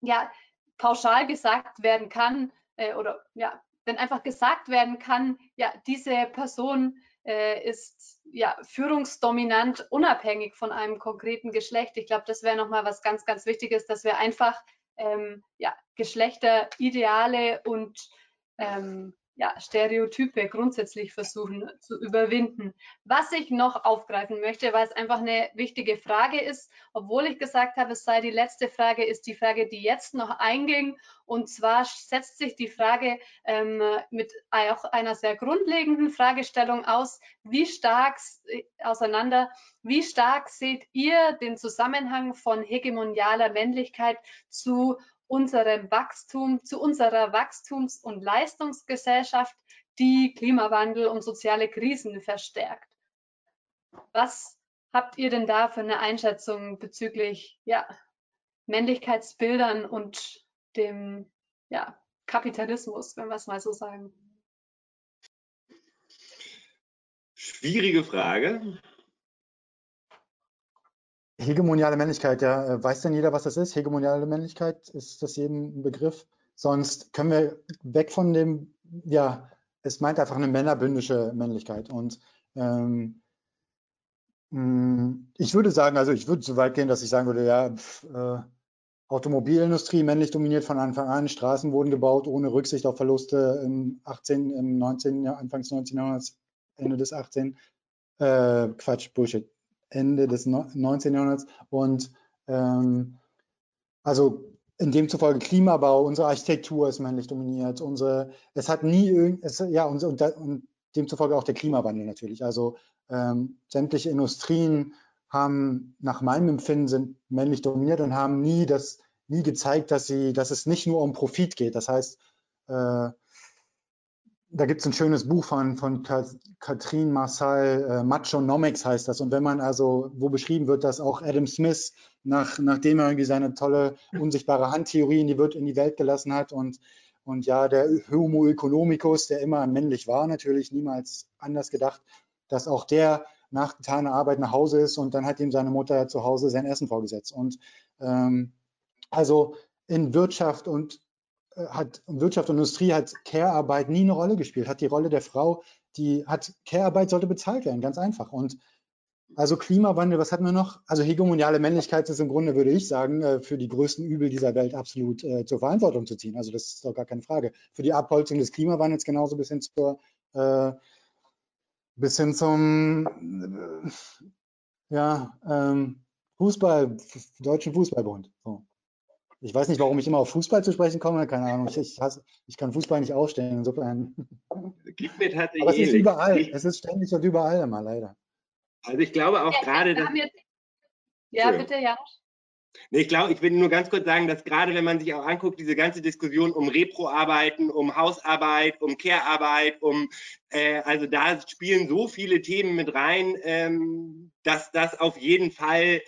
ja, pauschal gesagt werden kann äh, oder ja, wenn einfach gesagt werden kann, ja, diese Person äh, ist ja führungsdominant, unabhängig von einem konkreten Geschlecht. Ich glaube, das wäre nochmal was ganz, ganz Wichtiges, dass wir einfach ähm, ja, Geschlechterideale und ähm, ja, Stereotype grundsätzlich versuchen zu überwinden. Was ich noch aufgreifen möchte, weil es einfach eine wichtige Frage ist, obwohl ich gesagt habe, es sei die letzte Frage, ist die Frage, die jetzt noch einging. Und zwar setzt sich die Frage ähm, mit auch einer sehr grundlegenden Fragestellung aus, wie stark auseinander, wie stark seht ihr den Zusammenhang von hegemonialer Männlichkeit zu unserem Wachstum, zu unserer Wachstums- und Leistungsgesellschaft, die Klimawandel und soziale Krisen verstärkt. Was habt ihr denn da für eine Einschätzung bezüglich ja, Männlichkeitsbildern und dem ja, Kapitalismus, wenn wir es mal so sagen? Schwierige Frage. Hegemoniale Männlichkeit, ja. Äh, weiß denn jeder, was das ist? Hegemoniale Männlichkeit, ist das jedem ein Begriff? Sonst können wir weg von dem, ja, es meint einfach eine männerbündische Männlichkeit. Und ähm, mm, ich würde sagen, also ich würde so weit gehen, dass ich sagen würde, ja, pf, äh, Automobilindustrie männlich dominiert von Anfang an, Straßen wurden gebaut ohne Rücksicht auf Verluste im 18., im 19., Anfangs 19. Jahrhunderts, Ende des 18. Äh, Quatsch, Bullshit. Ende des 19. Jahrhunderts. Und ähm, also in demzufolge Klimabau, unsere Architektur ist männlich dominiert, unsere, es hat nie irgend, ja, und, und, und demzufolge auch der Klimawandel natürlich. Also ähm, sämtliche Industrien haben nach meinem Empfinden sind männlich dominiert und haben nie das, nie gezeigt, dass sie, dass es nicht nur um Profit geht. Das heißt, äh, da gibt es ein schönes Buch von, von Katrin Marsal, äh, Machonomics heißt das. Und wenn man also, wo beschrieben wird, dass auch Adam Smith, nach, nachdem er irgendwie seine tolle unsichtbare Handtheorie in die, in die Welt gelassen hat und, und ja, der Homo economicus, der immer männlich war, natürlich niemals anders gedacht, dass auch der nach getaner Arbeit nach Hause ist und dann hat ihm seine Mutter zu Hause sein Essen vorgesetzt. Und ähm, also in Wirtschaft und hat Wirtschaft und Industrie hat Care-Arbeit nie eine Rolle gespielt, hat die Rolle der Frau, die hat Care-Arbeit sollte bezahlt werden, ganz einfach. Und also Klimawandel, was hatten wir noch? Also hegemoniale Männlichkeit ist im Grunde, würde ich sagen, äh, für die größten Übel dieser Welt absolut äh, zur Verantwortung zu ziehen. Also das ist doch gar keine Frage. Für die Abholzung des Klimawandels genauso bis hin zur äh, bis hin zum äh, ja, ähm, Fußball, Deutschen Fußballbund. So. Ich weiß nicht, warum ich immer auf Fußball zu sprechen komme, keine Ahnung. Ich, ich, hasse, ich kann Fußball nicht ausstellen, insofern. Gibt mir tatsächlich Aber es ist überall, es ist ständig und überall immer, leider. Also ich glaube auch ja, gerade, dass... Ja, bitte, ja. Nee, ich glaube, ich will nur ganz kurz sagen, dass gerade wenn man sich auch anguckt, diese ganze Diskussion um Repro-Arbeiten, um Hausarbeit, um Care-Arbeit, um äh, also da spielen so viele Themen mit rein, ähm, dass das auf jeden Fall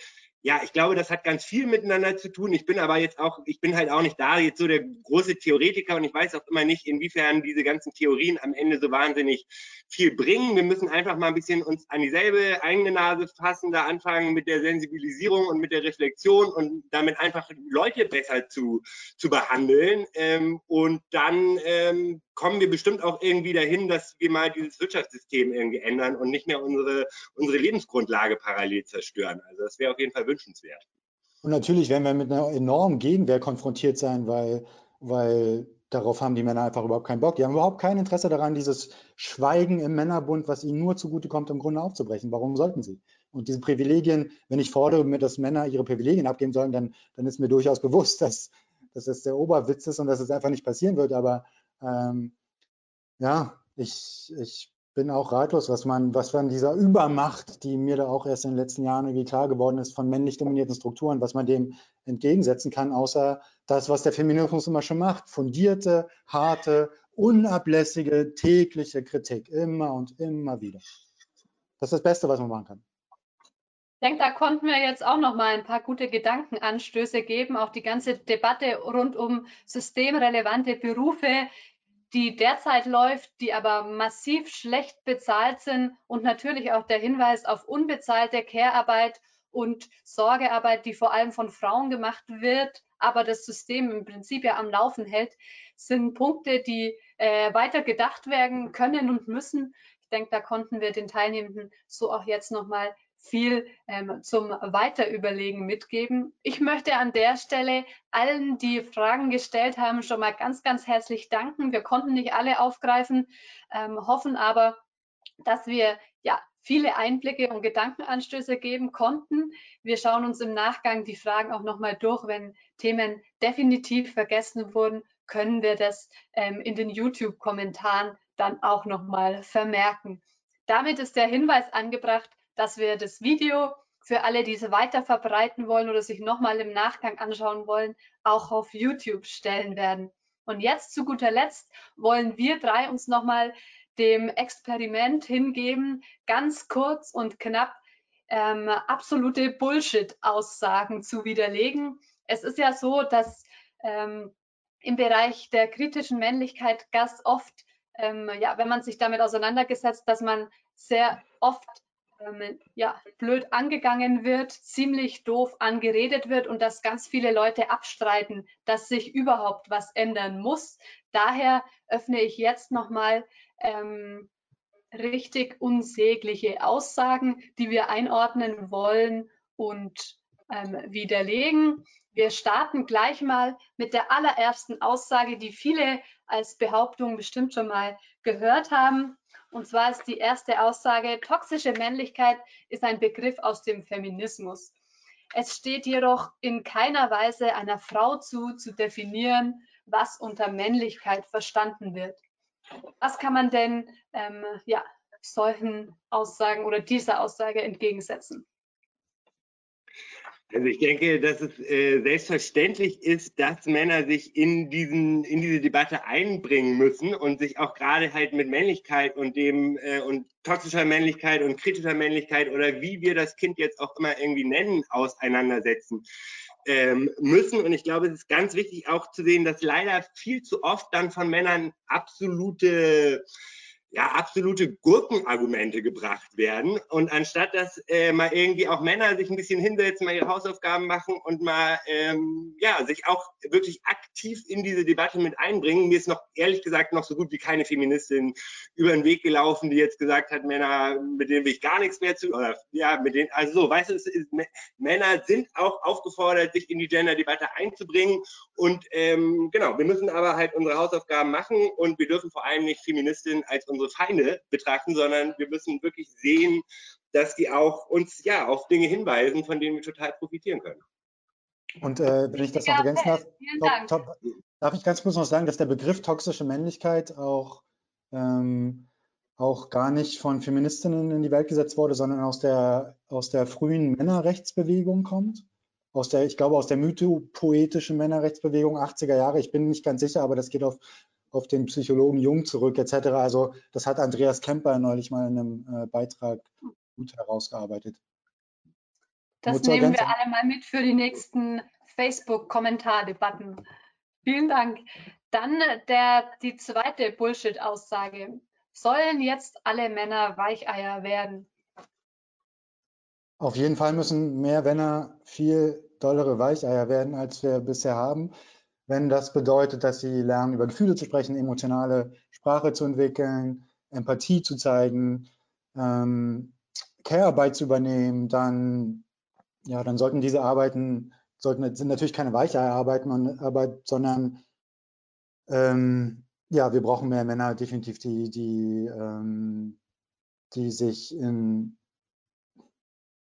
ja, ich glaube, das hat ganz viel miteinander zu tun. Ich bin aber jetzt auch, ich bin halt auch nicht da jetzt so der große Theoretiker und ich weiß auch immer nicht, inwiefern diese ganzen Theorien am Ende so wahnsinnig viel bringen. Wir müssen einfach mal ein bisschen uns an dieselbe eigene Nase fassen, da anfangen mit der Sensibilisierung und mit der Reflexion und damit einfach Leute besser zu, zu behandeln. Ähm, und dann ähm, kommen wir bestimmt auch irgendwie dahin, dass wir mal dieses Wirtschaftssystem irgendwie ändern und nicht mehr unsere, unsere Lebensgrundlage parallel zerstören. Also das wäre auf jeden Fall wünschenswert. Und natürlich werden wir mit einer enormen Gegenwehr konfrontiert sein, weil, weil darauf haben die Männer einfach überhaupt keinen Bock. Die haben überhaupt kein Interesse daran, dieses Schweigen im Männerbund, was ihnen nur zugutekommt, im Grunde aufzubrechen. Warum sollten sie? Und diese Privilegien, wenn ich fordere, dass Männer ihre Privilegien abgeben sollen, dann, dann ist mir durchaus bewusst, dass, dass das der Oberwitz ist und dass es einfach nicht passieren wird. Aber ähm, ja, ich, ich bin auch ratlos, was man, was von dieser Übermacht, die mir da auch erst in den letzten Jahren irgendwie klar geworden ist, von männlich dominierten Strukturen, was man dem entgegensetzen kann, außer das, was der Feminismus immer schon macht. Fundierte, harte, unablässige, tägliche Kritik. Immer und immer wieder. Das ist das Beste, was man machen kann. Ich denke, da konnten wir jetzt auch noch mal ein paar gute Gedankenanstöße geben. Auch die ganze Debatte rund um systemrelevante Berufe, die derzeit läuft, die aber massiv schlecht bezahlt sind und natürlich auch der Hinweis auf unbezahlte Care-Arbeit und Sorgearbeit, die vor allem von Frauen gemacht wird, aber das System im Prinzip ja am Laufen hält, sind Punkte, die äh, weiter gedacht werden können und müssen. Ich denke, da konnten wir den Teilnehmenden so auch jetzt nochmal viel ähm, zum Weiterüberlegen mitgeben. Ich möchte an der Stelle allen, die Fragen gestellt haben, schon mal ganz, ganz herzlich danken. Wir konnten nicht alle aufgreifen, ähm, hoffen aber, dass wir ja viele Einblicke und Gedankenanstöße geben konnten. Wir schauen uns im Nachgang die Fragen auch nochmal durch. Wenn Themen definitiv vergessen wurden, können wir das ähm, in den YouTube-Kommentaren dann auch nochmal vermerken. Damit ist der Hinweis angebracht, dass wir das Video für alle, die es weiter verbreiten wollen oder sich nochmal im Nachgang anschauen wollen, auch auf YouTube stellen werden. Und jetzt zu guter Letzt wollen wir drei uns nochmal dem Experiment hingeben, ganz kurz und knapp ähm, absolute Bullshit-Aussagen zu widerlegen. Es ist ja so, dass ähm, im Bereich der kritischen Männlichkeit ganz oft, ähm, ja, wenn man sich damit auseinandergesetzt, dass man sehr oft ähm, ja, blöd angegangen wird, ziemlich doof angeredet wird und dass ganz viele Leute abstreiten, dass sich überhaupt was ändern muss. Daher öffne ich jetzt nochmal ähm, richtig unsägliche Aussagen, die wir einordnen wollen und ähm, widerlegen. Wir starten gleich mal mit der allerersten Aussage, die viele als Behauptung bestimmt schon mal gehört haben. Und zwar ist die erste Aussage, toxische Männlichkeit ist ein Begriff aus dem Feminismus. Es steht jedoch in keiner Weise einer Frau zu, zu definieren, was unter Männlichkeit verstanden wird. Was kann man denn ähm, ja, solchen Aussagen oder dieser Aussage entgegensetzen? Also ich denke, dass es äh, selbstverständlich ist, dass Männer sich in, diesen, in diese Debatte einbringen müssen und sich auch gerade halt mit Männlichkeit und dem äh, und toxischer Männlichkeit und kritischer Männlichkeit oder wie wir das Kind jetzt auch immer irgendwie nennen, auseinandersetzen ähm, müssen. Und ich glaube, es ist ganz wichtig auch zu sehen, dass leider viel zu oft dann von Männern absolute ja, absolute Gurkenargumente gebracht werden. Und anstatt dass äh, mal irgendwie auch Männer sich ein bisschen hinsetzen, mal ihre Hausaufgaben machen und mal ähm, ja, sich auch wirklich aktiv in diese Debatte mit einbringen. Mir ist noch ehrlich gesagt noch so gut wie keine Feministin über den Weg gelaufen, die jetzt gesagt hat, Männer, mit denen will ich gar nichts mehr zu, oder ja, mit denen, also so, weißt du, ist, Männer sind auch aufgefordert, sich in die Gender-Debatte einzubringen. Und ähm, genau, wir müssen aber halt unsere Hausaufgaben machen und wir dürfen vor allem nicht Feministinnen als unsere unsere Feinde betrachten, sondern wir müssen wirklich sehen, dass die auch uns ja auf Dinge hinweisen, von denen wir total profitieren können. Und äh, wenn ich das noch ergänzen darf, top, top, darf ich ganz kurz noch sagen, dass der Begriff toxische Männlichkeit auch, ähm, auch gar nicht von Feministinnen in die Welt gesetzt wurde, sondern aus der, aus der frühen Männerrechtsbewegung kommt. Aus der, ich glaube, aus der mythopoetischen Männerrechtsbewegung 80er Jahre. Ich bin nicht ganz sicher, aber das geht auf auf den Psychologen Jung zurück etc. Also das hat Andreas Kemper neulich mal in einem äh, Beitrag gut herausgearbeitet. Das nehmen wir alle mal mit für die nächsten Facebook-Kommentardebatten. Vielen Dank. Dann der, die zweite Bullshit-Aussage. Sollen jetzt alle Männer Weicheier werden? Auf jeden Fall müssen mehr Männer viel dollere Weicheier werden, als wir bisher haben wenn das bedeutet, dass sie lernen, über Gefühle zu sprechen, emotionale Sprache zu entwickeln, Empathie zu zeigen, ähm, Care-Arbeit zu übernehmen, dann, ja, dann sollten diese Arbeiten, sollten, sind natürlich keine weiche Arbeiten, Arbeit, sondern ähm, ja, wir brauchen mehr Männer definitiv, die, die, ähm, die sich in,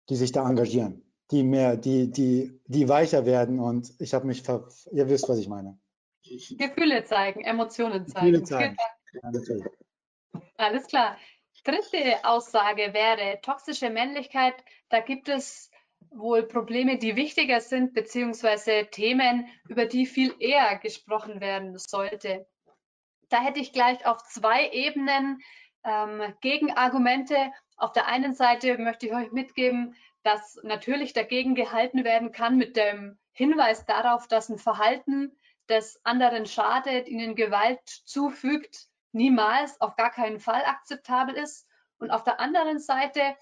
die sich da engagieren die mehr, die, die, die weicher werden und ich habe mich, ver ihr wisst, was ich meine. Gefühle zeigen, Emotionen zeigen. Gefühle zeigen. Ja, Alles klar. Dritte Aussage wäre toxische Männlichkeit. Da gibt es wohl Probleme, die wichtiger sind, beziehungsweise Themen, über die viel eher gesprochen werden sollte. Da hätte ich gleich auf zwei Ebenen ähm, Gegenargumente. Auf der einen Seite möchte ich euch mitgeben, dass natürlich dagegen gehalten werden kann mit dem Hinweis darauf, dass ein Verhalten des anderen schadet, ihnen Gewalt zufügt, niemals, auf gar keinen Fall akzeptabel ist. Und auf der anderen Seite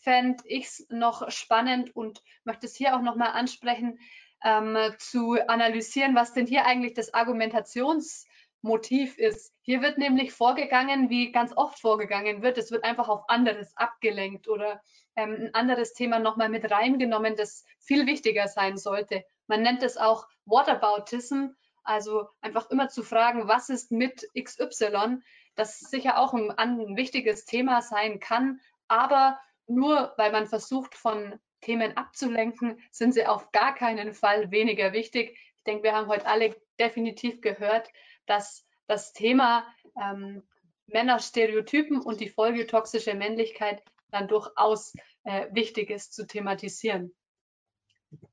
fände ich es noch spannend und möchte es hier auch nochmal ansprechen, ähm, zu analysieren, was denn hier eigentlich das Argumentations- Motiv ist. Hier wird nämlich vorgegangen, wie ganz oft vorgegangen wird. Es wird einfach auf anderes abgelenkt oder ähm, ein anderes Thema nochmal mit reingenommen, das viel wichtiger sein sollte. Man nennt es auch Whataboutism, also einfach immer zu fragen, was ist mit XY, das sicher auch ein, ein wichtiges Thema sein kann, aber nur weil man versucht, von Themen abzulenken, sind sie auf gar keinen Fall weniger wichtig. Ich denke, wir haben heute alle definitiv gehört, dass das Thema ähm, Männerstereotypen und die Folge toxische Männlichkeit dann durchaus äh, wichtig ist zu thematisieren.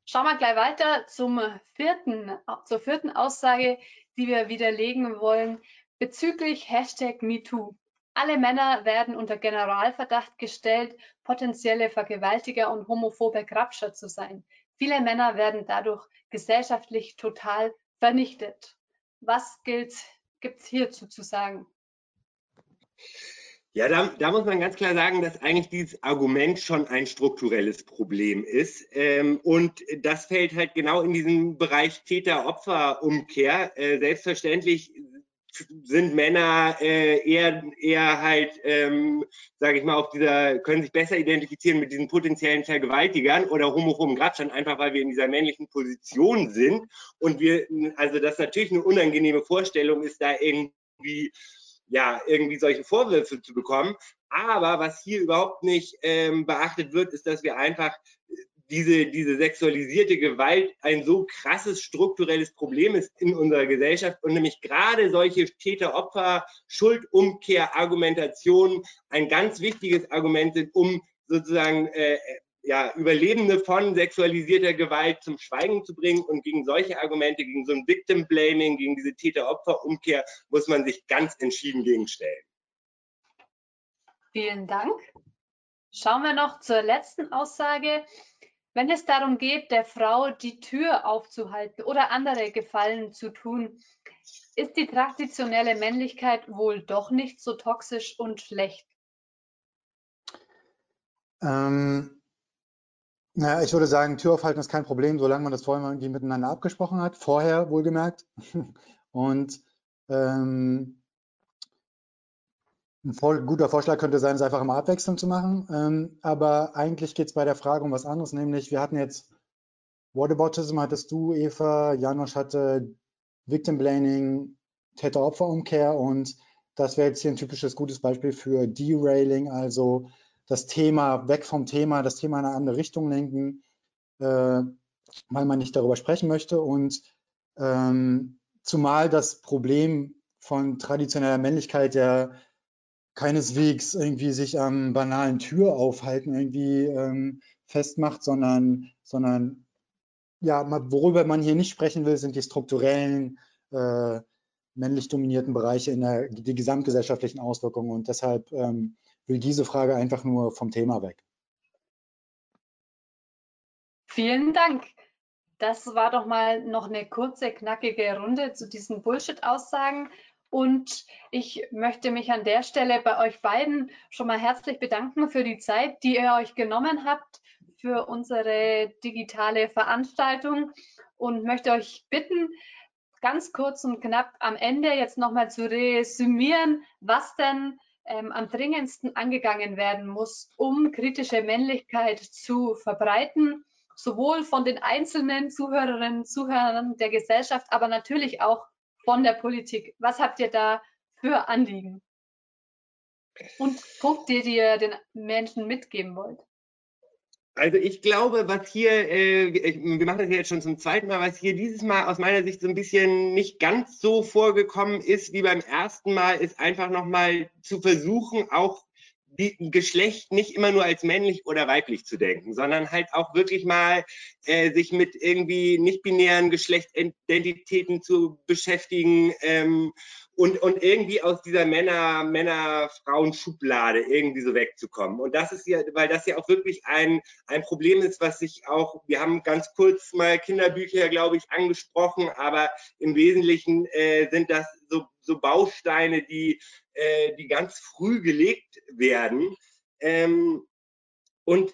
Schauen wir gleich weiter zum vierten, zur vierten Aussage, die wir widerlegen wollen bezüglich Hashtag MeToo. Alle Männer werden unter Generalverdacht gestellt, potenzielle Vergewaltiger und homophobe Grabscher zu sein. Viele Männer werden dadurch gesellschaftlich total vernichtet. Was gibt es hierzu zu sagen? Ja, da, da, muss man ganz klar sagen, dass eigentlich dieses Argument schon ein strukturelles Problem ist. Ähm, und das fällt halt genau in diesen Bereich Täter-Opfer-Umkehr. Äh, selbstverständlich sind Männer äh, eher, eher halt, ähm, sage ich mal, auf dieser, können sich besser identifizieren mit diesen potenziellen Vergewaltigern oder homophoben Grabstand, einfach weil wir in dieser männlichen Position sind. Und wir, also das natürlich eine unangenehme Vorstellung ist, da irgendwie ja, irgendwie solche Vorwürfe zu bekommen. Aber was hier überhaupt nicht ähm, beachtet wird, ist, dass wir einfach diese, diese sexualisierte Gewalt ein so krasses strukturelles Problem ist in unserer Gesellschaft und nämlich gerade solche Täter-Opfer, Schuldumkehr-Argumentationen ein ganz wichtiges Argument sind, um sozusagen äh, ja, Überlebende von sexualisierter Gewalt zum Schweigen zu bringen. Und gegen solche Argumente, gegen so ein Victim Blaming, gegen diese Täter-Opfer-Umkehr muss man sich ganz entschieden gegenstellen. Vielen Dank. Schauen wir noch zur letzten Aussage. Wenn es darum geht, der Frau die Tür aufzuhalten oder andere Gefallen zu tun, ist die traditionelle Männlichkeit wohl doch nicht so toxisch und schlecht? Ähm, naja, ich würde sagen, Tür aufhalten ist kein Problem, solange man das vorher irgendwie miteinander abgesprochen hat, vorher wohlgemerkt. Und ähm, ein voll, guter Vorschlag könnte sein, es einfach immer abwechselnd zu machen. Ähm, aber eigentlich geht es bei der Frage um was anderes, nämlich wir hatten jetzt Whataboutism hattest du, Eva, Janosch hatte Victim Blaming, Täter-Opfer-Umkehr und das wäre jetzt hier ein typisches gutes Beispiel für Derailing, also das Thema weg vom Thema, das Thema in eine andere Richtung lenken, äh, weil man nicht darüber sprechen möchte. Und ähm, zumal das Problem von traditioneller Männlichkeit ja keineswegs irgendwie sich am banalen Tür aufhalten irgendwie ähm, festmacht, sondern, sondern ja, worüber man hier nicht sprechen will, sind die strukturellen äh, männlich dominierten Bereiche in der die gesamtgesellschaftlichen Auswirkungen. Und deshalb ähm, will diese Frage einfach nur vom Thema weg. Vielen Dank. Das war doch mal noch eine kurze, knackige Runde zu diesen Bullshit-Aussagen. Und ich möchte mich an der Stelle bei euch beiden schon mal herzlich bedanken für die Zeit, die ihr euch genommen habt für unsere digitale Veranstaltung. Und möchte euch bitten, ganz kurz und knapp am Ende jetzt nochmal zu resümieren, was denn ähm, am dringendsten angegangen werden muss, um kritische Männlichkeit zu verbreiten, sowohl von den einzelnen Zuhörerinnen und Zuhörern der Gesellschaft, aber natürlich auch von der Politik. Was habt ihr da für Anliegen? Und Punkte, die ihr den Menschen mitgeben wollt? Also ich glaube, was hier, äh, wir machen das ja jetzt schon zum zweiten Mal, was hier dieses Mal aus meiner Sicht so ein bisschen nicht ganz so vorgekommen ist wie beim ersten Mal, ist einfach nochmal zu versuchen, auch die Geschlecht nicht immer nur als männlich oder weiblich zu denken, sondern halt auch wirklich mal äh, sich mit irgendwie nicht-binären Geschlechtsidentitäten zu beschäftigen ähm, und, und irgendwie aus dieser Männer, Männer-Frauen-Schublade irgendwie so wegzukommen. Und das ist ja, weil das ja auch wirklich ein, ein Problem ist, was sich auch, wir haben ganz kurz mal Kinderbücher, glaube ich, angesprochen, aber im Wesentlichen äh, sind das so, so Bausteine, die, äh, die ganz früh gelegt werden. Ähm, und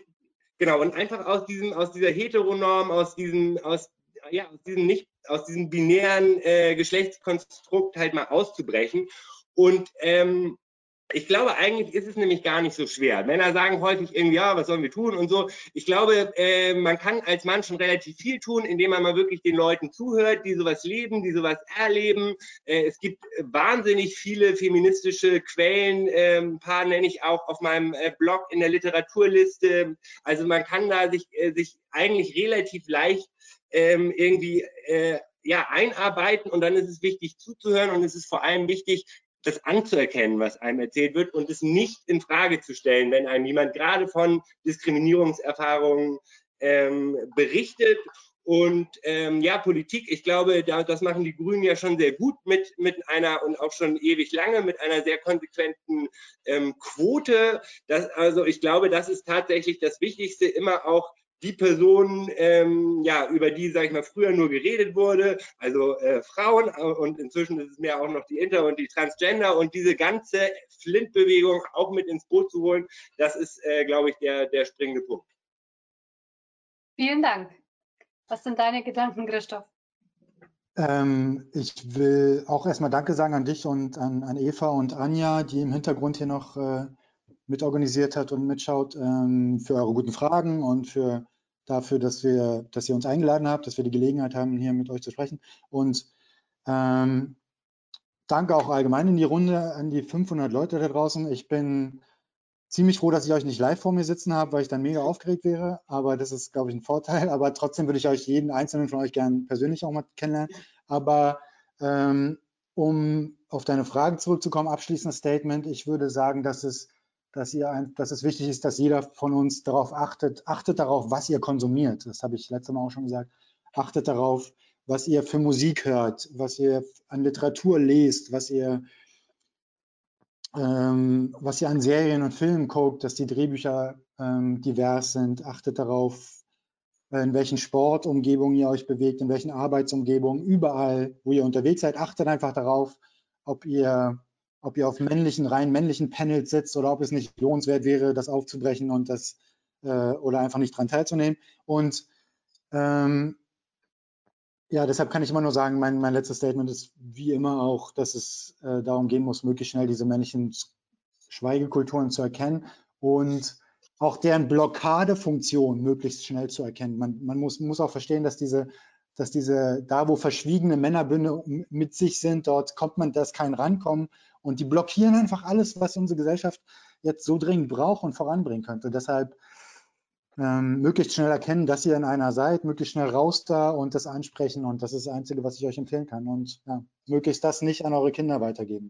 genau, und einfach aus diesem, aus dieser Heteronorm, aus diesem, aus ja, aus diesem nicht, aus diesem binären äh, Geschlechtskonstrukt halt mal auszubrechen. Und ähm, ich glaube, eigentlich ist es nämlich gar nicht so schwer. Männer sagen häufig irgendwie, ja, was sollen wir tun und so. Ich glaube, äh, man kann als Mann schon relativ viel tun, indem man mal wirklich den Leuten zuhört, die sowas leben, die sowas erleben. Äh, es gibt wahnsinnig viele feministische Quellen, äh, ein paar nenne ich auch auf meinem äh, Blog in der Literaturliste. Also man kann da sich, äh, sich eigentlich relativ leicht ähm, irgendwie äh, ja, einarbeiten und dann ist es wichtig zuzuhören und es ist vor allem wichtig, das anzuerkennen, was einem erzählt wird und es nicht in Frage zu stellen, wenn einem jemand gerade von Diskriminierungserfahrungen ähm, berichtet. Und ähm, ja, Politik, ich glaube, da, das machen die Grünen ja schon sehr gut mit, mit einer und auch schon ewig lange mit einer sehr konsequenten ähm, Quote. Das, also ich glaube, das ist tatsächlich das Wichtigste, immer auch die Personen, ähm, ja, über die, sage ich mal, früher nur geredet wurde, also äh, Frauen äh, und inzwischen ist es mehr auch noch die Inter- und die Transgender und diese ganze Flint-Bewegung auch mit ins Boot zu holen, das ist, äh, glaube ich, der, der springende Punkt. Vielen Dank. Was sind deine Gedanken, Christoph? Ähm, ich will auch erstmal Danke sagen an dich und an, an Eva und Anja, die im Hintergrund hier noch äh, mitorganisiert hat und mitschaut, ähm, für eure guten Fragen und für dafür, dass wir, dass ihr uns eingeladen habt, dass wir die Gelegenheit haben, hier mit euch zu sprechen. Und ähm, danke auch allgemein in die Runde an die 500 Leute da draußen. Ich bin ziemlich froh, dass ich euch nicht live vor mir sitzen habe, weil ich dann mega aufgeregt wäre. Aber das ist, glaube ich, ein Vorteil. Aber trotzdem würde ich euch jeden einzelnen von euch gerne persönlich auch mal kennenlernen. Aber ähm, um auf deine Frage zurückzukommen, abschließendes Statement. Ich würde sagen, dass es dass, ihr, dass es wichtig ist, dass jeder von uns darauf achtet, achtet darauf, was ihr konsumiert. Das habe ich letztes Mal auch schon gesagt. Achtet darauf, was ihr für Musik hört, was ihr an Literatur lest, was ihr, ähm, was ihr an Serien und Filmen guckt, dass die Drehbücher ähm, divers sind. Achtet darauf, in welchen Sportumgebungen ihr euch bewegt, in welchen Arbeitsumgebungen, überall, wo ihr unterwegs seid. Achtet einfach darauf, ob ihr ob ihr auf männlichen, rein männlichen Panels sitzt oder ob es nicht lohnenswert wäre, das aufzubrechen und das äh, oder einfach nicht dran teilzunehmen. Und ähm, ja, deshalb kann ich immer nur sagen, mein, mein letztes Statement ist wie immer auch, dass es äh, darum gehen muss, möglichst schnell diese männlichen Schweigekulturen zu erkennen und auch deren Blockadefunktion möglichst schnell zu erkennen. Man, man muss, muss auch verstehen, dass diese dass diese, da wo verschwiegene Männerbünde mit sich sind, dort kommt man, das kein Rankommen und die blockieren einfach alles, was unsere Gesellschaft jetzt so dringend braucht und voranbringen könnte. Deshalb ähm, möglichst schnell erkennen, dass ihr in einer seid, möglichst schnell raus da und das ansprechen und das ist das Einzige, was ich euch empfehlen kann und ja, möglichst das nicht an eure Kinder weitergeben.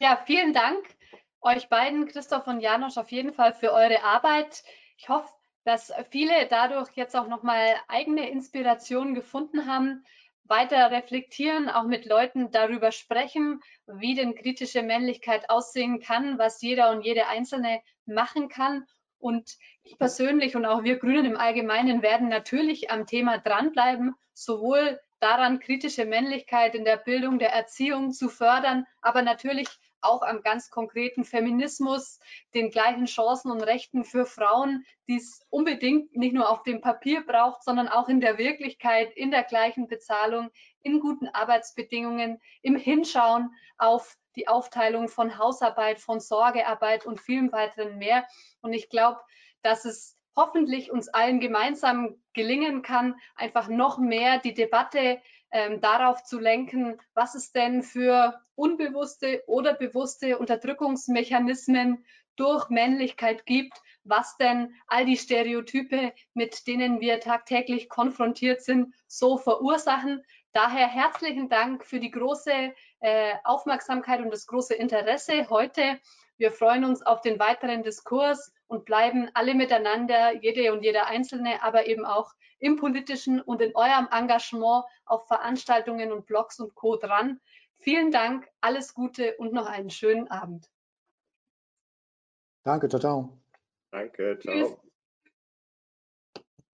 Ja, vielen Dank euch beiden, Christoph und Janosch, auf jeden Fall für eure Arbeit. Ich hoffe, dass viele dadurch jetzt auch nochmal eigene Inspirationen gefunden haben, weiter reflektieren, auch mit Leuten darüber sprechen, wie denn kritische Männlichkeit aussehen kann, was jeder und jede Einzelne machen kann. Und ich persönlich und auch wir Grünen im Allgemeinen werden natürlich am Thema dranbleiben, sowohl daran, kritische Männlichkeit in der Bildung, der Erziehung zu fördern, aber natürlich auch am ganz konkreten Feminismus, den gleichen Chancen und Rechten für Frauen, die es unbedingt nicht nur auf dem Papier braucht, sondern auch in der Wirklichkeit, in der gleichen Bezahlung, in guten Arbeitsbedingungen, im Hinschauen auf die Aufteilung von Hausarbeit, von Sorgearbeit und vielen weiteren mehr. Und ich glaube, dass es hoffentlich uns allen gemeinsam gelingen kann, einfach noch mehr die Debatte ähm, darauf zu lenken, was es denn für unbewusste oder bewusste Unterdrückungsmechanismen durch Männlichkeit gibt, was denn all die Stereotype, mit denen wir tagtäglich konfrontiert sind, so verursachen. Daher herzlichen Dank für die große äh, Aufmerksamkeit und das große Interesse heute. Wir freuen uns auf den weiteren Diskurs und bleiben alle miteinander, jede und jeder Einzelne, aber eben auch im politischen und in eurem Engagement auf Veranstaltungen und Blogs und Co. dran. Vielen Dank, alles Gute und noch einen schönen Abend. Danke, ciao, ciao. Danke, ciao. Tschüss.